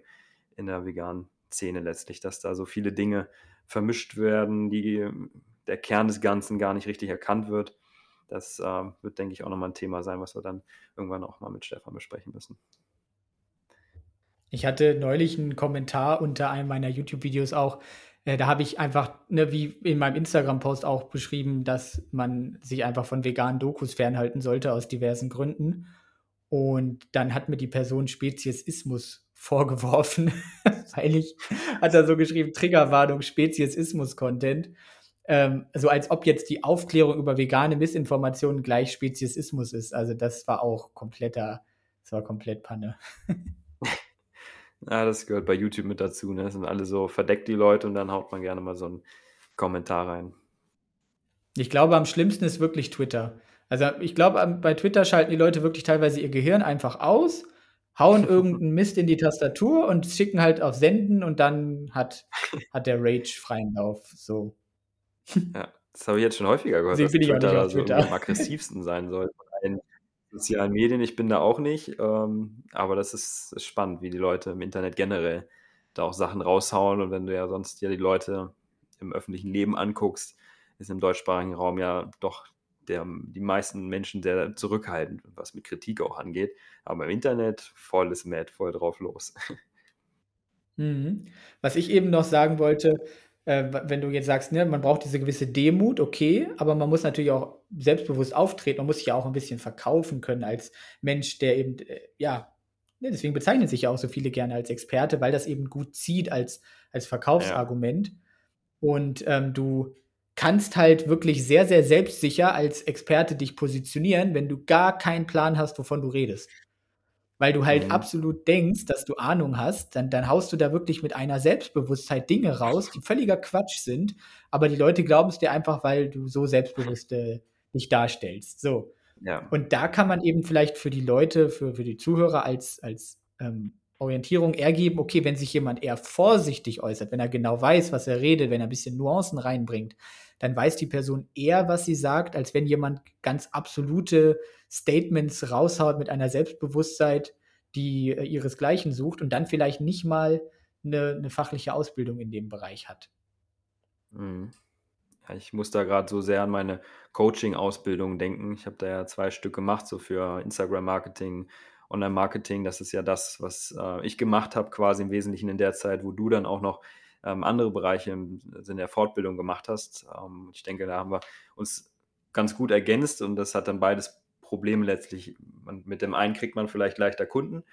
in der veganen Szene letztlich, dass da so viele Dinge vermischt werden, die der Kern des Ganzen gar nicht richtig erkannt wird. Das äh, wird, denke ich, auch nochmal ein Thema sein, was wir dann irgendwann auch mal mit Stefan besprechen müssen. Ich hatte neulich einen Kommentar unter einem meiner YouTube-Videos auch. Äh, da habe ich einfach, ne, wie in meinem Instagram-Post auch beschrieben, dass man sich einfach von veganen Dokus fernhalten sollte aus diversen Gründen. Und dann hat mir die Person Speziesismus vorgeworfen, weil ich, hat er so geschrieben, Triggerwarnung, Speziesismus-Content. Ähm, so als ob jetzt die Aufklärung über vegane Missinformationen gleich Speziesismus ist. Also das war auch kompletter, das war komplett Panne. Ja, das gehört bei YouTube mit dazu, ne? Das sind alle so verdeckt die Leute und dann haut man gerne mal so einen Kommentar rein. Ich glaube, am schlimmsten ist wirklich Twitter. Also ich glaube, bei Twitter schalten die Leute wirklich teilweise ihr Gehirn einfach aus, hauen irgendeinen Mist in die Tastatur und schicken halt auf Senden und dann hat, hat der Rage freien Lauf. So. Ja, das habe ich jetzt schon häufiger gehört, dass Twitter da so am aggressivsten sein soll sozialen Medien, ich bin da auch nicht, ähm, aber das ist, ist, spannend, wie die Leute im Internet generell da auch Sachen raushauen und wenn du ja sonst dir die Leute im öffentlichen Leben anguckst, ist im deutschsprachigen Raum ja doch der, die meisten Menschen sehr zurückhaltend, was mit Kritik auch angeht, aber im Internet volles Mad, voll drauf los. Mhm. Was ich eben noch sagen wollte, äh, wenn du jetzt sagst, ne, man braucht diese gewisse Demut, okay, aber man muss natürlich auch selbstbewusst auftreten, man muss sich ja auch ein bisschen verkaufen können als Mensch, der eben, äh, ja, ne, deswegen bezeichnen sich ja auch so viele gerne als Experte, weil das eben gut zieht als, als Verkaufsargument. Ja. Und ähm, du kannst halt wirklich sehr, sehr selbstsicher als Experte dich positionieren, wenn du gar keinen Plan hast, wovon du redest weil du halt mhm. absolut denkst, dass du Ahnung hast, dann, dann haust du da wirklich mit einer Selbstbewusstheit Dinge raus, die völliger Quatsch sind, aber die Leute glauben es dir einfach, weil du so selbstbewusst äh, dich darstellst. So. Ja. Und da kann man eben vielleicht für die Leute, für, für die Zuhörer als, als ähm, Orientierung ergeben, okay, wenn sich jemand eher vorsichtig äußert, wenn er genau weiß, was er redet, wenn er ein bisschen Nuancen reinbringt, dann weiß die Person eher, was sie sagt, als wenn jemand ganz absolute Statements raushaut mit einer Selbstbewusstheit, die äh, ihresgleichen sucht und dann vielleicht nicht mal eine, eine fachliche Ausbildung in dem Bereich hat. Mhm. Ja, ich muss da gerade so sehr an meine Coaching-Ausbildung denken. Ich habe da ja zwei Stück gemacht, so für Instagram-Marketing, Online-Marketing. Das ist ja das, was äh, ich gemacht habe, quasi im Wesentlichen in der Zeit, wo du dann auch noch ähm, andere Bereiche im Sinne der Fortbildung gemacht hast. Ähm, ich denke, da haben wir uns ganz gut ergänzt und das hat dann beides Problem letztlich. Man, mit dem einen kriegt man vielleicht leichter Kunden,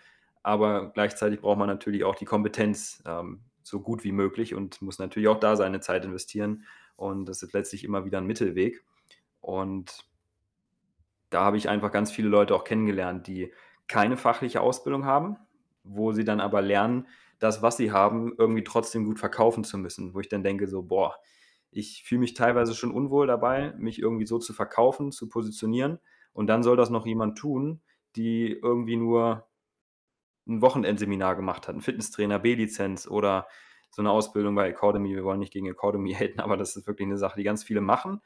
aber gleichzeitig braucht man natürlich auch die Kompetenz ähm, so gut wie möglich und muss natürlich auch da seine Zeit investieren. Und das ist letztlich immer wieder ein Mittelweg. Und da habe ich einfach ganz viele Leute auch kennengelernt, die keine fachliche Ausbildung haben, wo sie dann aber lernen, das, was sie haben, irgendwie trotzdem gut verkaufen zu müssen. Wo ich dann denke, so, boah, ich fühle mich teilweise schon unwohl dabei, mich irgendwie so zu verkaufen, zu positionieren. Und dann soll das noch jemand tun, die irgendwie nur ein Wochenendseminar gemacht hat, ein Fitnesstrainer, B-Lizenz oder so eine Ausbildung bei Academy. Wir wollen nicht gegen Academy haten, aber das ist wirklich eine Sache, die ganz viele machen.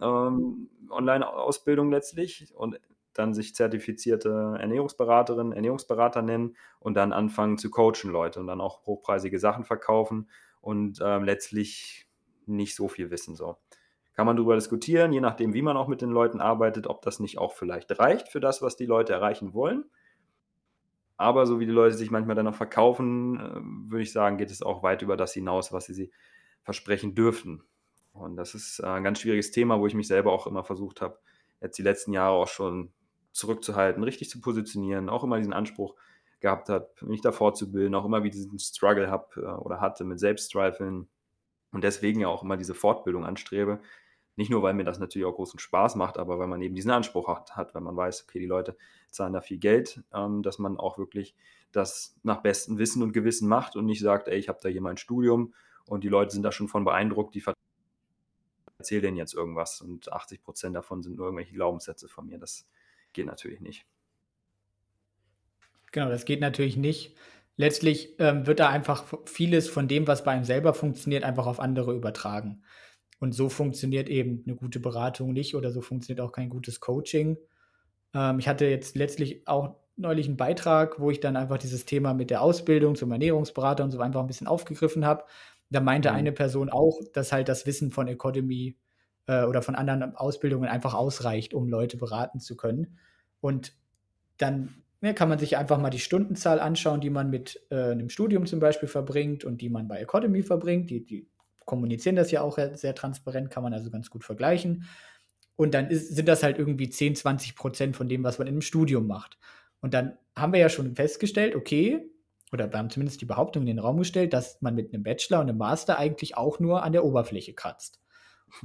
Ähm, Online-Ausbildung letztlich und dann sich zertifizierte Ernährungsberaterin, Ernährungsberater nennen und dann anfangen zu coachen Leute und dann auch hochpreisige Sachen verkaufen und ähm, letztlich nicht so viel wissen. So kann man darüber diskutieren, je nachdem, wie man auch mit den Leuten arbeitet, ob das nicht auch vielleicht reicht für das, was die Leute erreichen wollen. Aber so wie die Leute sich manchmal dann noch verkaufen, äh, würde ich sagen, geht es auch weit über das hinaus, was sie, sie versprechen dürfen. Und das ist äh, ein ganz schwieriges Thema, wo ich mich selber auch immer versucht habe, jetzt die letzten Jahre auch schon zurückzuhalten, richtig zu positionieren, auch immer diesen Anspruch gehabt habe, mich da fortzubilden, auch immer wie diesen Struggle habe äh, oder hatte mit Selbststreifeln und deswegen ja auch immer diese Fortbildung anstrebe, nicht nur, weil mir das natürlich auch großen Spaß macht, aber weil man eben diesen Anspruch hat, hat wenn man weiß, okay, die Leute zahlen da viel Geld, ähm, dass man auch wirklich das nach bestem Wissen und Gewissen macht und nicht sagt, ey, ich habe da hier mein Studium und die Leute sind da schon von beeindruckt, die erzählen denen jetzt irgendwas und 80 Prozent davon sind nur irgendwelche Glaubenssätze von mir. Das geht natürlich nicht. Genau, das geht natürlich nicht. Letztlich ähm, wird da einfach vieles von dem, was bei einem selber funktioniert, einfach auf andere übertragen. Und so funktioniert eben eine gute Beratung nicht oder so funktioniert auch kein gutes Coaching. Ähm, ich hatte jetzt letztlich auch neulich einen Beitrag, wo ich dann einfach dieses Thema mit der Ausbildung zum Ernährungsberater und so einfach ein bisschen aufgegriffen habe. Da meinte mhm. eine Person auch, dass halt das Wissen von Academy äh, oder von anderen Ausbildungen einfach ausreicht, um Leute beraten zu können. Und dann ja, kann man sich einfach mal die Stundenzahl anschauen, die man mit äh, einem Studium zum Beispiel verbringt und die man bei Academy verbringt. Die, die kommunizieren das ja auch sehr transparent, kann man also ganz gut vergleichen. Und dann ist, sind das halt irgendwie 10, 20 Prozent von dem, was man in einem Studium macht. Und dann haben wir ja schon festgestellt, okay, oder wir haben zumindest die Behauptung in den Raum gestellt, dass man mit einem Bachelor und einem Master eigentlich auch nur an der Oberfläche kratzt.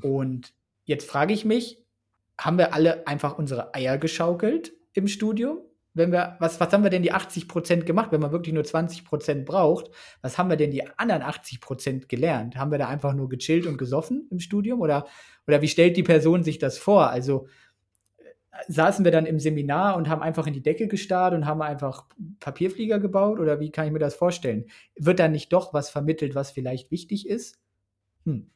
Und jetzt frage ich mich, haben wir alle einfach unsere Eier geschaukelt im Studium? Wenn wir, was, was haben wir denn die 80 Prozent gemacht, wenn man wirklich nur 20 Prozent braucht? Was haben wir denn die anderen 80 Prozent gelernt? Haben wir da einfach nur gechillt und gesoffen im Studium? Oder, oder wie stellt die Person sich das vor? Also, saßen wir dann im Seminar und haben einfach in die Decke gestarrt und haben einfach Papierflieger gebaut? Oder wie kann ich mir das vorstellen? Wird da nicht doch was vermittelt, was vielleicht wichtig ist? Hm.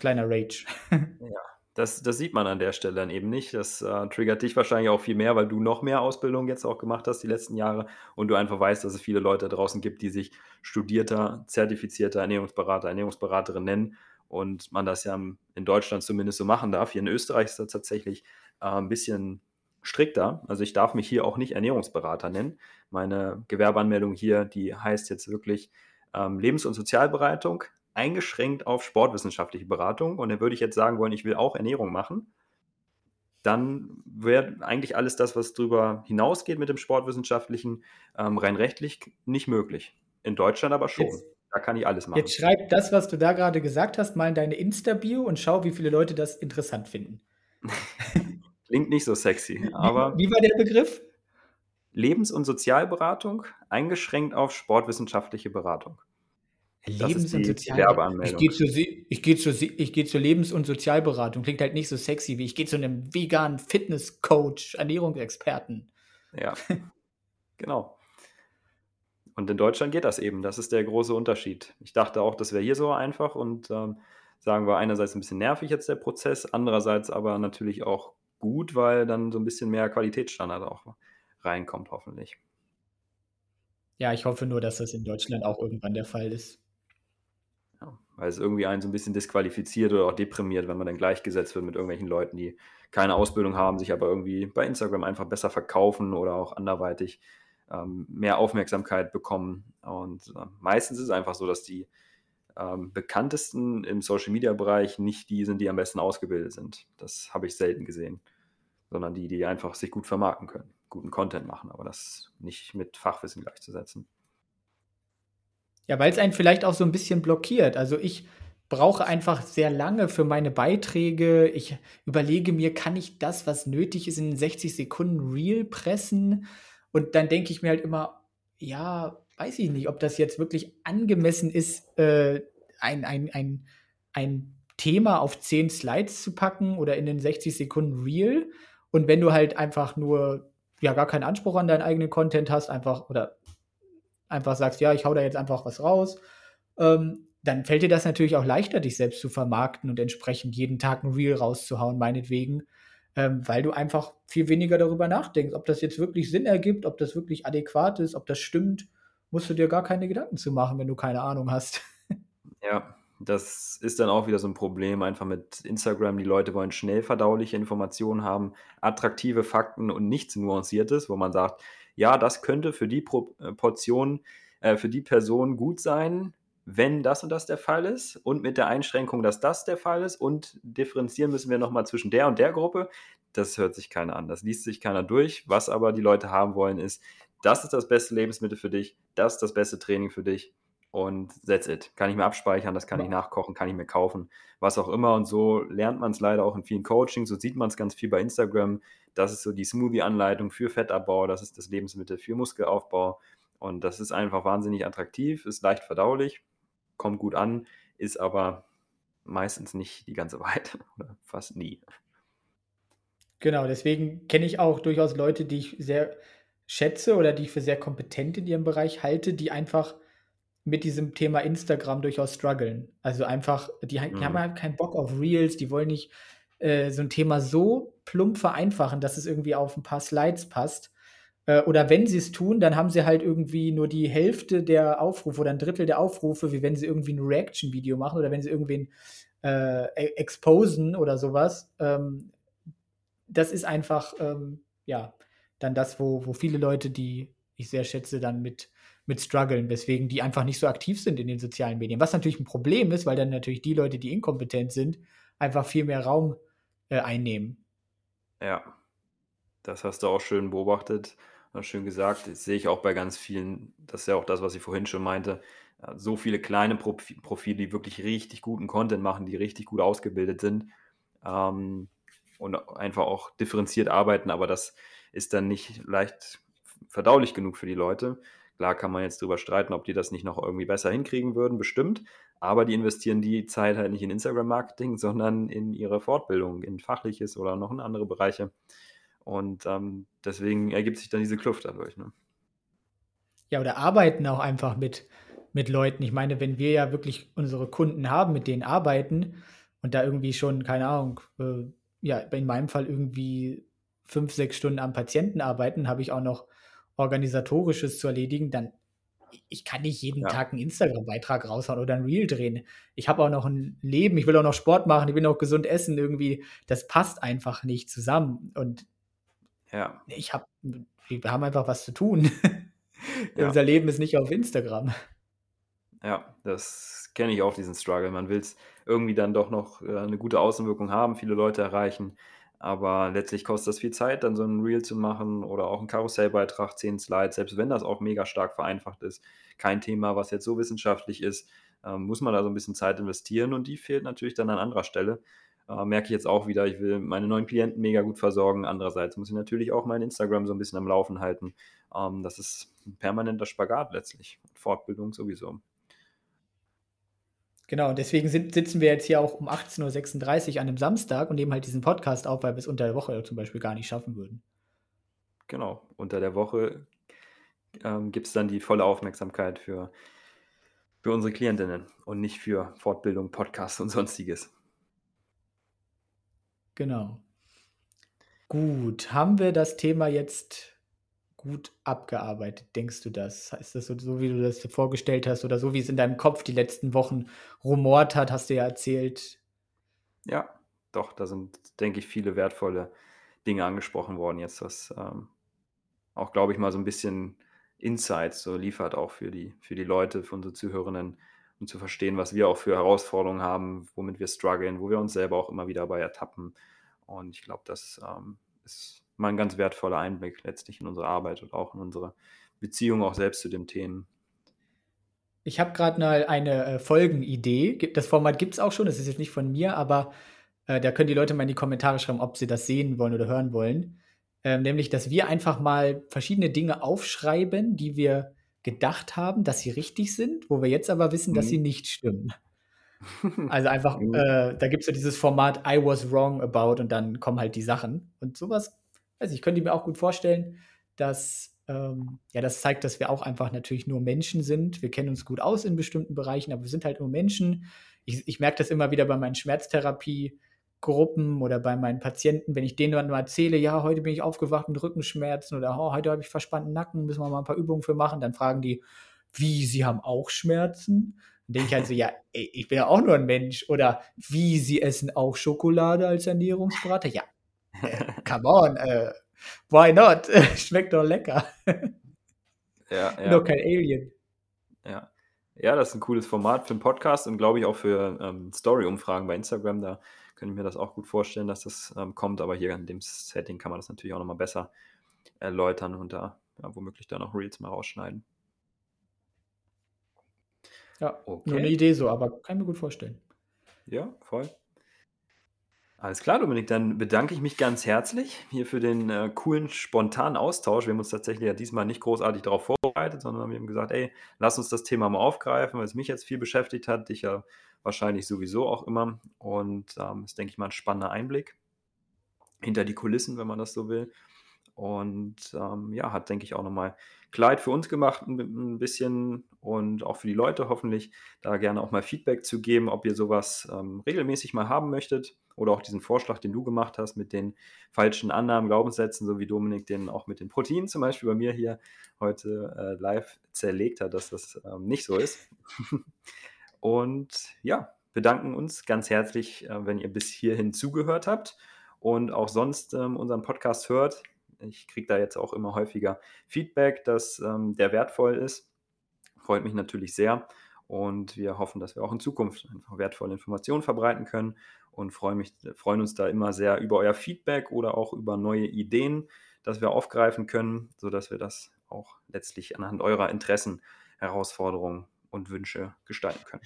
Kleiner Rage. Ja, das, das sieht man an der Stelle dann eben nicht. Das äh, triggert dich wahrscheinlich auch viel mehr, weil du noch mehr Ausbildung jetzt auch gemacht hast die letzten Jahre und du einfach weißt, dass es viele Leute draußen gibt, die sich studierter, zertifizierter Ernährungsberater, Ernährungsberaterin nennen und man das ja in Deutschland zumindest so machen darf. Hier in Österreich ist das tatsächlich äh, ein bisschen strikter. Also ich darf mich hier auch nicht Ernährungsberater nennen. Meine Gewerbeanmeldung hier, die heißt jetzt wirklich ähm, Lebens- und Sozialberatung, eingeschränkt auf sportwissenschaftliche Beratung. Und dann würde ich jetzt sagen wollen, ich will auch Ernährung machen. Dann wäre eigentlich alles das, was darüber hinausgeht mit dem Sportwissenschaftlichen, ähm, rein rechtlich nicht möglich. In Deutschland aber schon. Jetzt, da kann ich alles machen. Jetzt schreib das, was du da gerade gesagt hast, mal in deine Insta-Bio und schau, wie viele Leute das interessant finden. Klingt nicht so sexy, aber. Wie war der Begriff? Lebens- und Sozialberatung eingeschränkt auf sportwissenschaftliche Beratung. Lebens- und Sozialberatung. Ich gehe zur, geh zur, geh zur Lebens- und Sozialberatung. Klingt halt nicht so sexy wie ich gehe zu einem veganen Fitnesscoach, Ernährungsexperten. Ja, genau. Und in Deutschland geht das eben. Das ist der große Unterschied. Ich dachte auch, das wäre hier so einfach und ähm, sagen wir einerseits ein bisschen nervig jetzt der Prozess, andererseits aber natürlich auch gut, weil dann so ein bisschen mehr Qualitätsstandard auch reinkommt, hoffentlich. Ja, ich hoffe nur, dass das in Deutschland auch irgendwann der Fall ist. Ja, weil es irgendwie einen so ein bisschen disqualifiziert oder auch deprimiert, wenn man dann gleichgesetzt wird mit irgendwelchen Leuten, die keine Ausbildung haben, sich aber irgendwie bei Instagram einfach besser verkaufen oder auch anderweitig ähm, mehr Aufmerksamkeit bekommen. Und äh, meistens ist es einfach so, dass die ähm, bekanntesten im Social-Media-Bereich nicht die sind, die am besten ausgebildet sind. Das habe ich selten gesehen, sondern die, die einfach sich gut vermarkten können, guten Content machen, aber das nicht mit Fachwissen gleichzusetzen. Ja, weil es einen vielleicht auch so ein bisschen blockiert. Also ich brauche einfach sehr lange für meine Beiträge. Ich überlege mir, kann ich das, was nötig ist, in 60 Sekunden real pressen? Und dann denke ich mir halt immer, ja, weiß ich nicht, ob das jetzt wirklich angemessen ist, äh, ein, ein, ein, ein Thema auf 10 Slides zu packen oder in den 60 Sekunden Real. Und wenn du halt einfach nur ja gar keinen Anspruch an deinen eigenen Content hast, einfach oder einfach sagst, ja, ich hau da jetzt einfach was raus, ähm, dann fällt dir das natürlich auch leichter, dich selbst zu vermarkten und entsprechend jeden Tag ein Reel rauszuhauen, meinetwegen, ähm, weil du einfach viel weniger darüber nachdenkst, ob das jetzt wirklich Sinn ergibt, ob das wirklich adäquat ist, ob das stimmt musst du dir gar keine Gedanken zu machen, wenn du keine Ahnung hast. Ja, das ist dann auch wieder so ein Problem einfach mit Instagram. Die Leute wollen schnell verdauliche Informationen haben, attraktive Fakten und nichts Nuanciertes, wo man sagt, ja, das könnte für die äh, Portion, äh, für die Person gut sein, wenn das und das der Fall ist und mit der Einschränkung, dass das der Fall ist und differenzieren müssen wir nochmal zwischen der und der Gruppe. Das hört sich keiner an, das liest sich keiner durch. Was aber die Leute haben wollen, ist, das ist das beste Lebensmittel für dich, das ist das beste Training für dich und that's it. Kann ich mir abspeichern, das kann ja. ich nachkochen, kann ich mir kaufen, was auch immer. Und so lernt man es leider auch in vielen Coachings, so sieht man es ganz viel bei Instagram. Das ist so die Smoothie-Anleitung für Fettabbau, das ist das Lebensmittel für Muskelaufbau. Und das ist einfach wahnsinnig attraktiv, ist leicht verdaulich kommt gut an, ist aber meistens nicht die ganze Wahrheit oder fast nie. Genau, deswegen kenne ich auch durchaus Leute, die ich sehr schätze oder die ich für sehr kompetent in ihrem Bereich halte, die einfach mit diesem Thema Instagram durchaus strugglen. Also einfach, die, die haben Mhm. halt keinen Bock auf Reels, die wollen nicht äh, so ein Thema so plump vereinfachen, dass es irgendwie auf ein paar Slides passt. Äh, oder wenn sie es tun, dann haben sie halt irgendwie nur die Hälfte der Aufrufe oder ein Drittel der Aufrufe, wie wenn sie irgendwie ein Reaction-Video machen oder wenn sie irgendwen äh, e- exposen oder sowas. Ähm, das ist einfach, ähm, ja, dann das, wo, wo viele Leute, die ich sehr schätze, dann mit, mit strugglen, weswegen die einfach nicht so aktiv sind in den sozialen Medien. Was natürlich ein Problem ist, weil dann natürlich die Leute, die inkompetent sind, einfach viel mehr Raum äh, einnehmen. Ja, das hast du auch schön beobachtet und schön gesagt. Das sehe ich auch bei ganz vielen. Das ist ja auch das, was ich vorhin schon meinte. Äh, So viele kleine Profi- Profile, die wirklich richtig guten Content machen, die richtig gut ausgebildet sind ähm, und einfach auch differenziert arbeiten, aber das ist dann nicht leicht verdaulich genug für die Leute. Klar kann man jetzt drüber streiten, ob die das nicht noch irgendwie besser hinkriegen würden, bestimmt. Aber die investieren die Zeit halt nicht in Instagram-Marketing, sondern in ihre Fortbildung, in fachliches oder noch in andere Bereiche. Und ähm, deswegen ergibt sich dann diese Kluft dadurch. Ne? Ja, oder arbeiten auch einfach mit, mit Leuten. Ich meine, wenn wir ja wirklich unsere Kunden haben, mit denen arbeiten und da irgendwie schon, keine Ahnung, äh, ja, in meinem Fall irgendwie fünf, sechs Stunden am Patienten arbeiten, habe ich auch noch organisatorisches zu erledigen, dann ich kann nicht jeden Ja. Tag einen Instagram-Beitrag raushauen oder ein Reel drehen. Ich habe auch noch ein Leben, ich will auch noch Sport machen, ich will auch gesund essen irgendwie. Das passt einfach nicht zusammen. Und Ja, ich habe, wir haben einfach was zu tun. Ja. Unser Leben ist nicht auf Instagram. ja, das kenne ich auch, diesen Struggle. Man will es irgendwie dann doch noch äh, eine gute Außenwirkung haben, viele Leute erreichen. Aber letztlich kostet das viel Zeit, dann so ein Reel zu machen oder auch einen Karussellbeitrag, 10 Slides, selbst wenn das auch mega stark vereinfacht ist. Kein Thema, was jetzt so wissenschaftlich ist, ähm, muss man da so ein bisschen Zeit investieren und die fehlt natürlich dann an anderer Stelle. Äh, merke ich jetzt auch wieder, ich will meine neuen Klienten mega gut versorgen. Andererseits muss ich natürlich auch mein Instagram so ein bisschen am Laufen halten. Ähm, das ist ein permanenter Spagat letztlich. Fortbildung sowieso. Genau, und deswegen sind, sitzen wir jetzt hier auch um 18.36 Uhr an einem Samstag und nehmen halt diesen Podcast auf, weil wir es unter der Woche zum Beispiel gar nicht schaffen würden. Genau. Unter der Woche ähm, gibt es dann die volle Aufmerksamkeit für, für unsere Klientinnen und nicht für Fortbildung, Podcasts und sonstiges. Genau. Gut, haben wir das Thema jetzt gut abgearbeitet, denkst du das? Ist das so, so, wie du das vorgestellt hast oder so, wie es in deinem Kopf die letzten Wochen rumort hat, hast du ja erzählt? Ja, doch, da sind, denke ich, viele wertvolle Dinge angesprochen worden jetzt, was ähm, auch, glaube ich, mal so ein bisschen Insights so liefert auch für die, für die Leute, für unsere Zuhörerinnen, um zu verstehen, was wir auch für Herausforderungen haben, womit wir strugglen, wo wir uns selber auch immer wieder bei ertappen. Und ich glaube, das ähm, ist mal ein ganz wertvoller Einblick letztlich in unsere Arbeit und auch in unsere Beziehung auch selbst zu den Themen. Ich habe gerade mal eine äh, Folgenidee. Das Format gibt es auch schon, das ist jetzt nicht von mir, aber äh, da können die Leute mal in die Kommentare schreiben, ob sie das sehen wollen oder hören wollen. Ähm, nämlich, dass wir einfach mal verschiedene Dinge aufschreiben, die wir gedacht haben, dass sie richtig sind, wo wir jetzt aber wissen, dass Mhm. sie nicht stimmen. Also einfach, Mhm. äh, da gibt es so dieses Format I was wrong about und dann kommen halt die Sachen. Und sowas, weiß ich, könnte mir auch gut vorstellen, dass, ähm, ja, das zeigt, dass wir auch einfach natürlich nur Menschen sind. Wir kennen uns gut aus in bestimmten Bereichen, aber wir sind halt nur Menschen. Ich, ich merke das immer wieder bei meinen Schmerztherapiegruppen oder bei meinen Patienten, wenn ich denen dann mal erzähle, ja, heute bin ich aufgewacht mit Rückenschmerzen oder oh, heute habe ich verspannten Nacken, müssen wir mal ein paar Übungen für machen, dann fragen die, wie, sie haben auch Schmerzen? Dann denke ich halt so, ja, ey, ich bin ja auch nur ein Mensch. Oder wie, sie essen auch Schokolade als Ernährungsberater? Ja, come on, äh, why not? Schmeckt doch lecker. ja, ja. doch kein Alien. Ja. ja, das ist ein cooles Format für einen Podcast und glaube ich auch für ähm, Story-Umfragen bei Instagram. Da könnte ich mir das auch gut vorstellen, dass das ähm, kommt. Aber hier in dem Setting kann man das natürlich auch nochmal besser erläutern und da ja, womöglich da noch Reels mal rausschneiden. Ja, Okay. nur eine Idee so, aber kann ich mir gut vorstellen. Ja, voll. Alles klar, Dominik, dann bedanke ich mich ganz herzlich hier für den äh, coolen, spontanen Austausch. Wir haben uns tatsächlich ja diesmal nicht großartig darauf vorbereitet, sondern wir haben gesagt, ey, lass uns das Thema mal aufgreifen, weil es mich jetzt viel beschäftigt hat, dich ja wahrscheinlich sowieso auch immer. Und ähm, ist, denke ich mal, ein spannender Einblick hinter die Kulissen, wenn man das so will. Und ähm, ja, hat, denke ich, auch nochmal Kleid für uns gemacht, ein, bisschen und auch für die Leute hoffentlich, da gerne auch mal Feedback zu geben, ob ihr sowas ähm, regelmäßig mal haben möchtet oder auch diesen Vorschlag, den du gemacht hast mit den falschen Annahmen, Glaubenssätzen, so wie Dominik den auch mit den Proteinen zum Beispiel bei mir hier heute äh, live zerlegt hat, dass das ähm, nicht so ist. und ja, bedanken uns ganz herzlich, äh, wenn ihr bis hierhin zugehört habt und auch sonst ähm, unseren Podcast hört. Ich kriege da jetzt auch immer häufiger Feedback, dass ähm, der wertvoll ist. Freut mich natürlich sehr. Und wir hoffen, dass wir auch in Zukunft einfach wertvolle Informationen verbreiten können und freuen, mich, freuen uns da immer sehr über euer Feedback oder auch über neue Ideen, dass wir aufgreifen können, sodass wir das auch letztlich anhand eurer Interessen, Herausforderungen und Wünsche gestalten können.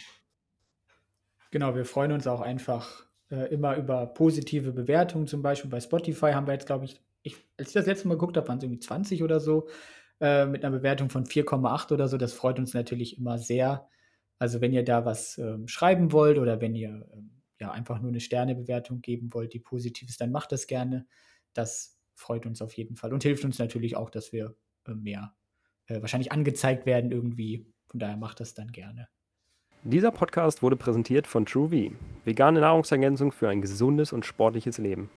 Genau, wir freuen uns auch einfach äh, immer über positive Bewertungen. Zum Beispiel bei Spotify haben wir jetzt, glaube ich, ich, als ich das letzte Mal geguckt habe, waren es irgendwie 20 oder so, äh, mit einer Bewertung von 4,8 oder so. Das freut uns natürlich immer sehr. Also wenn ihr da was ähm, schreiben wollt oder wenn ihr ähm, ja einfach nur eine Sternebewertung geben wollt, die positiv ist, dann macht das gerne. Das freut uns auf jeden Fall und hilft uns natürlich auch, dass wir äh, mehr äh, wahrscheinlich angezeigt werden irgendwie. Von daher macht das dann gerne. Dieser Podcast wurde präsentiert von TrueV, vegane Nahrungsergänzung für ein gesundes und sportliches Leben.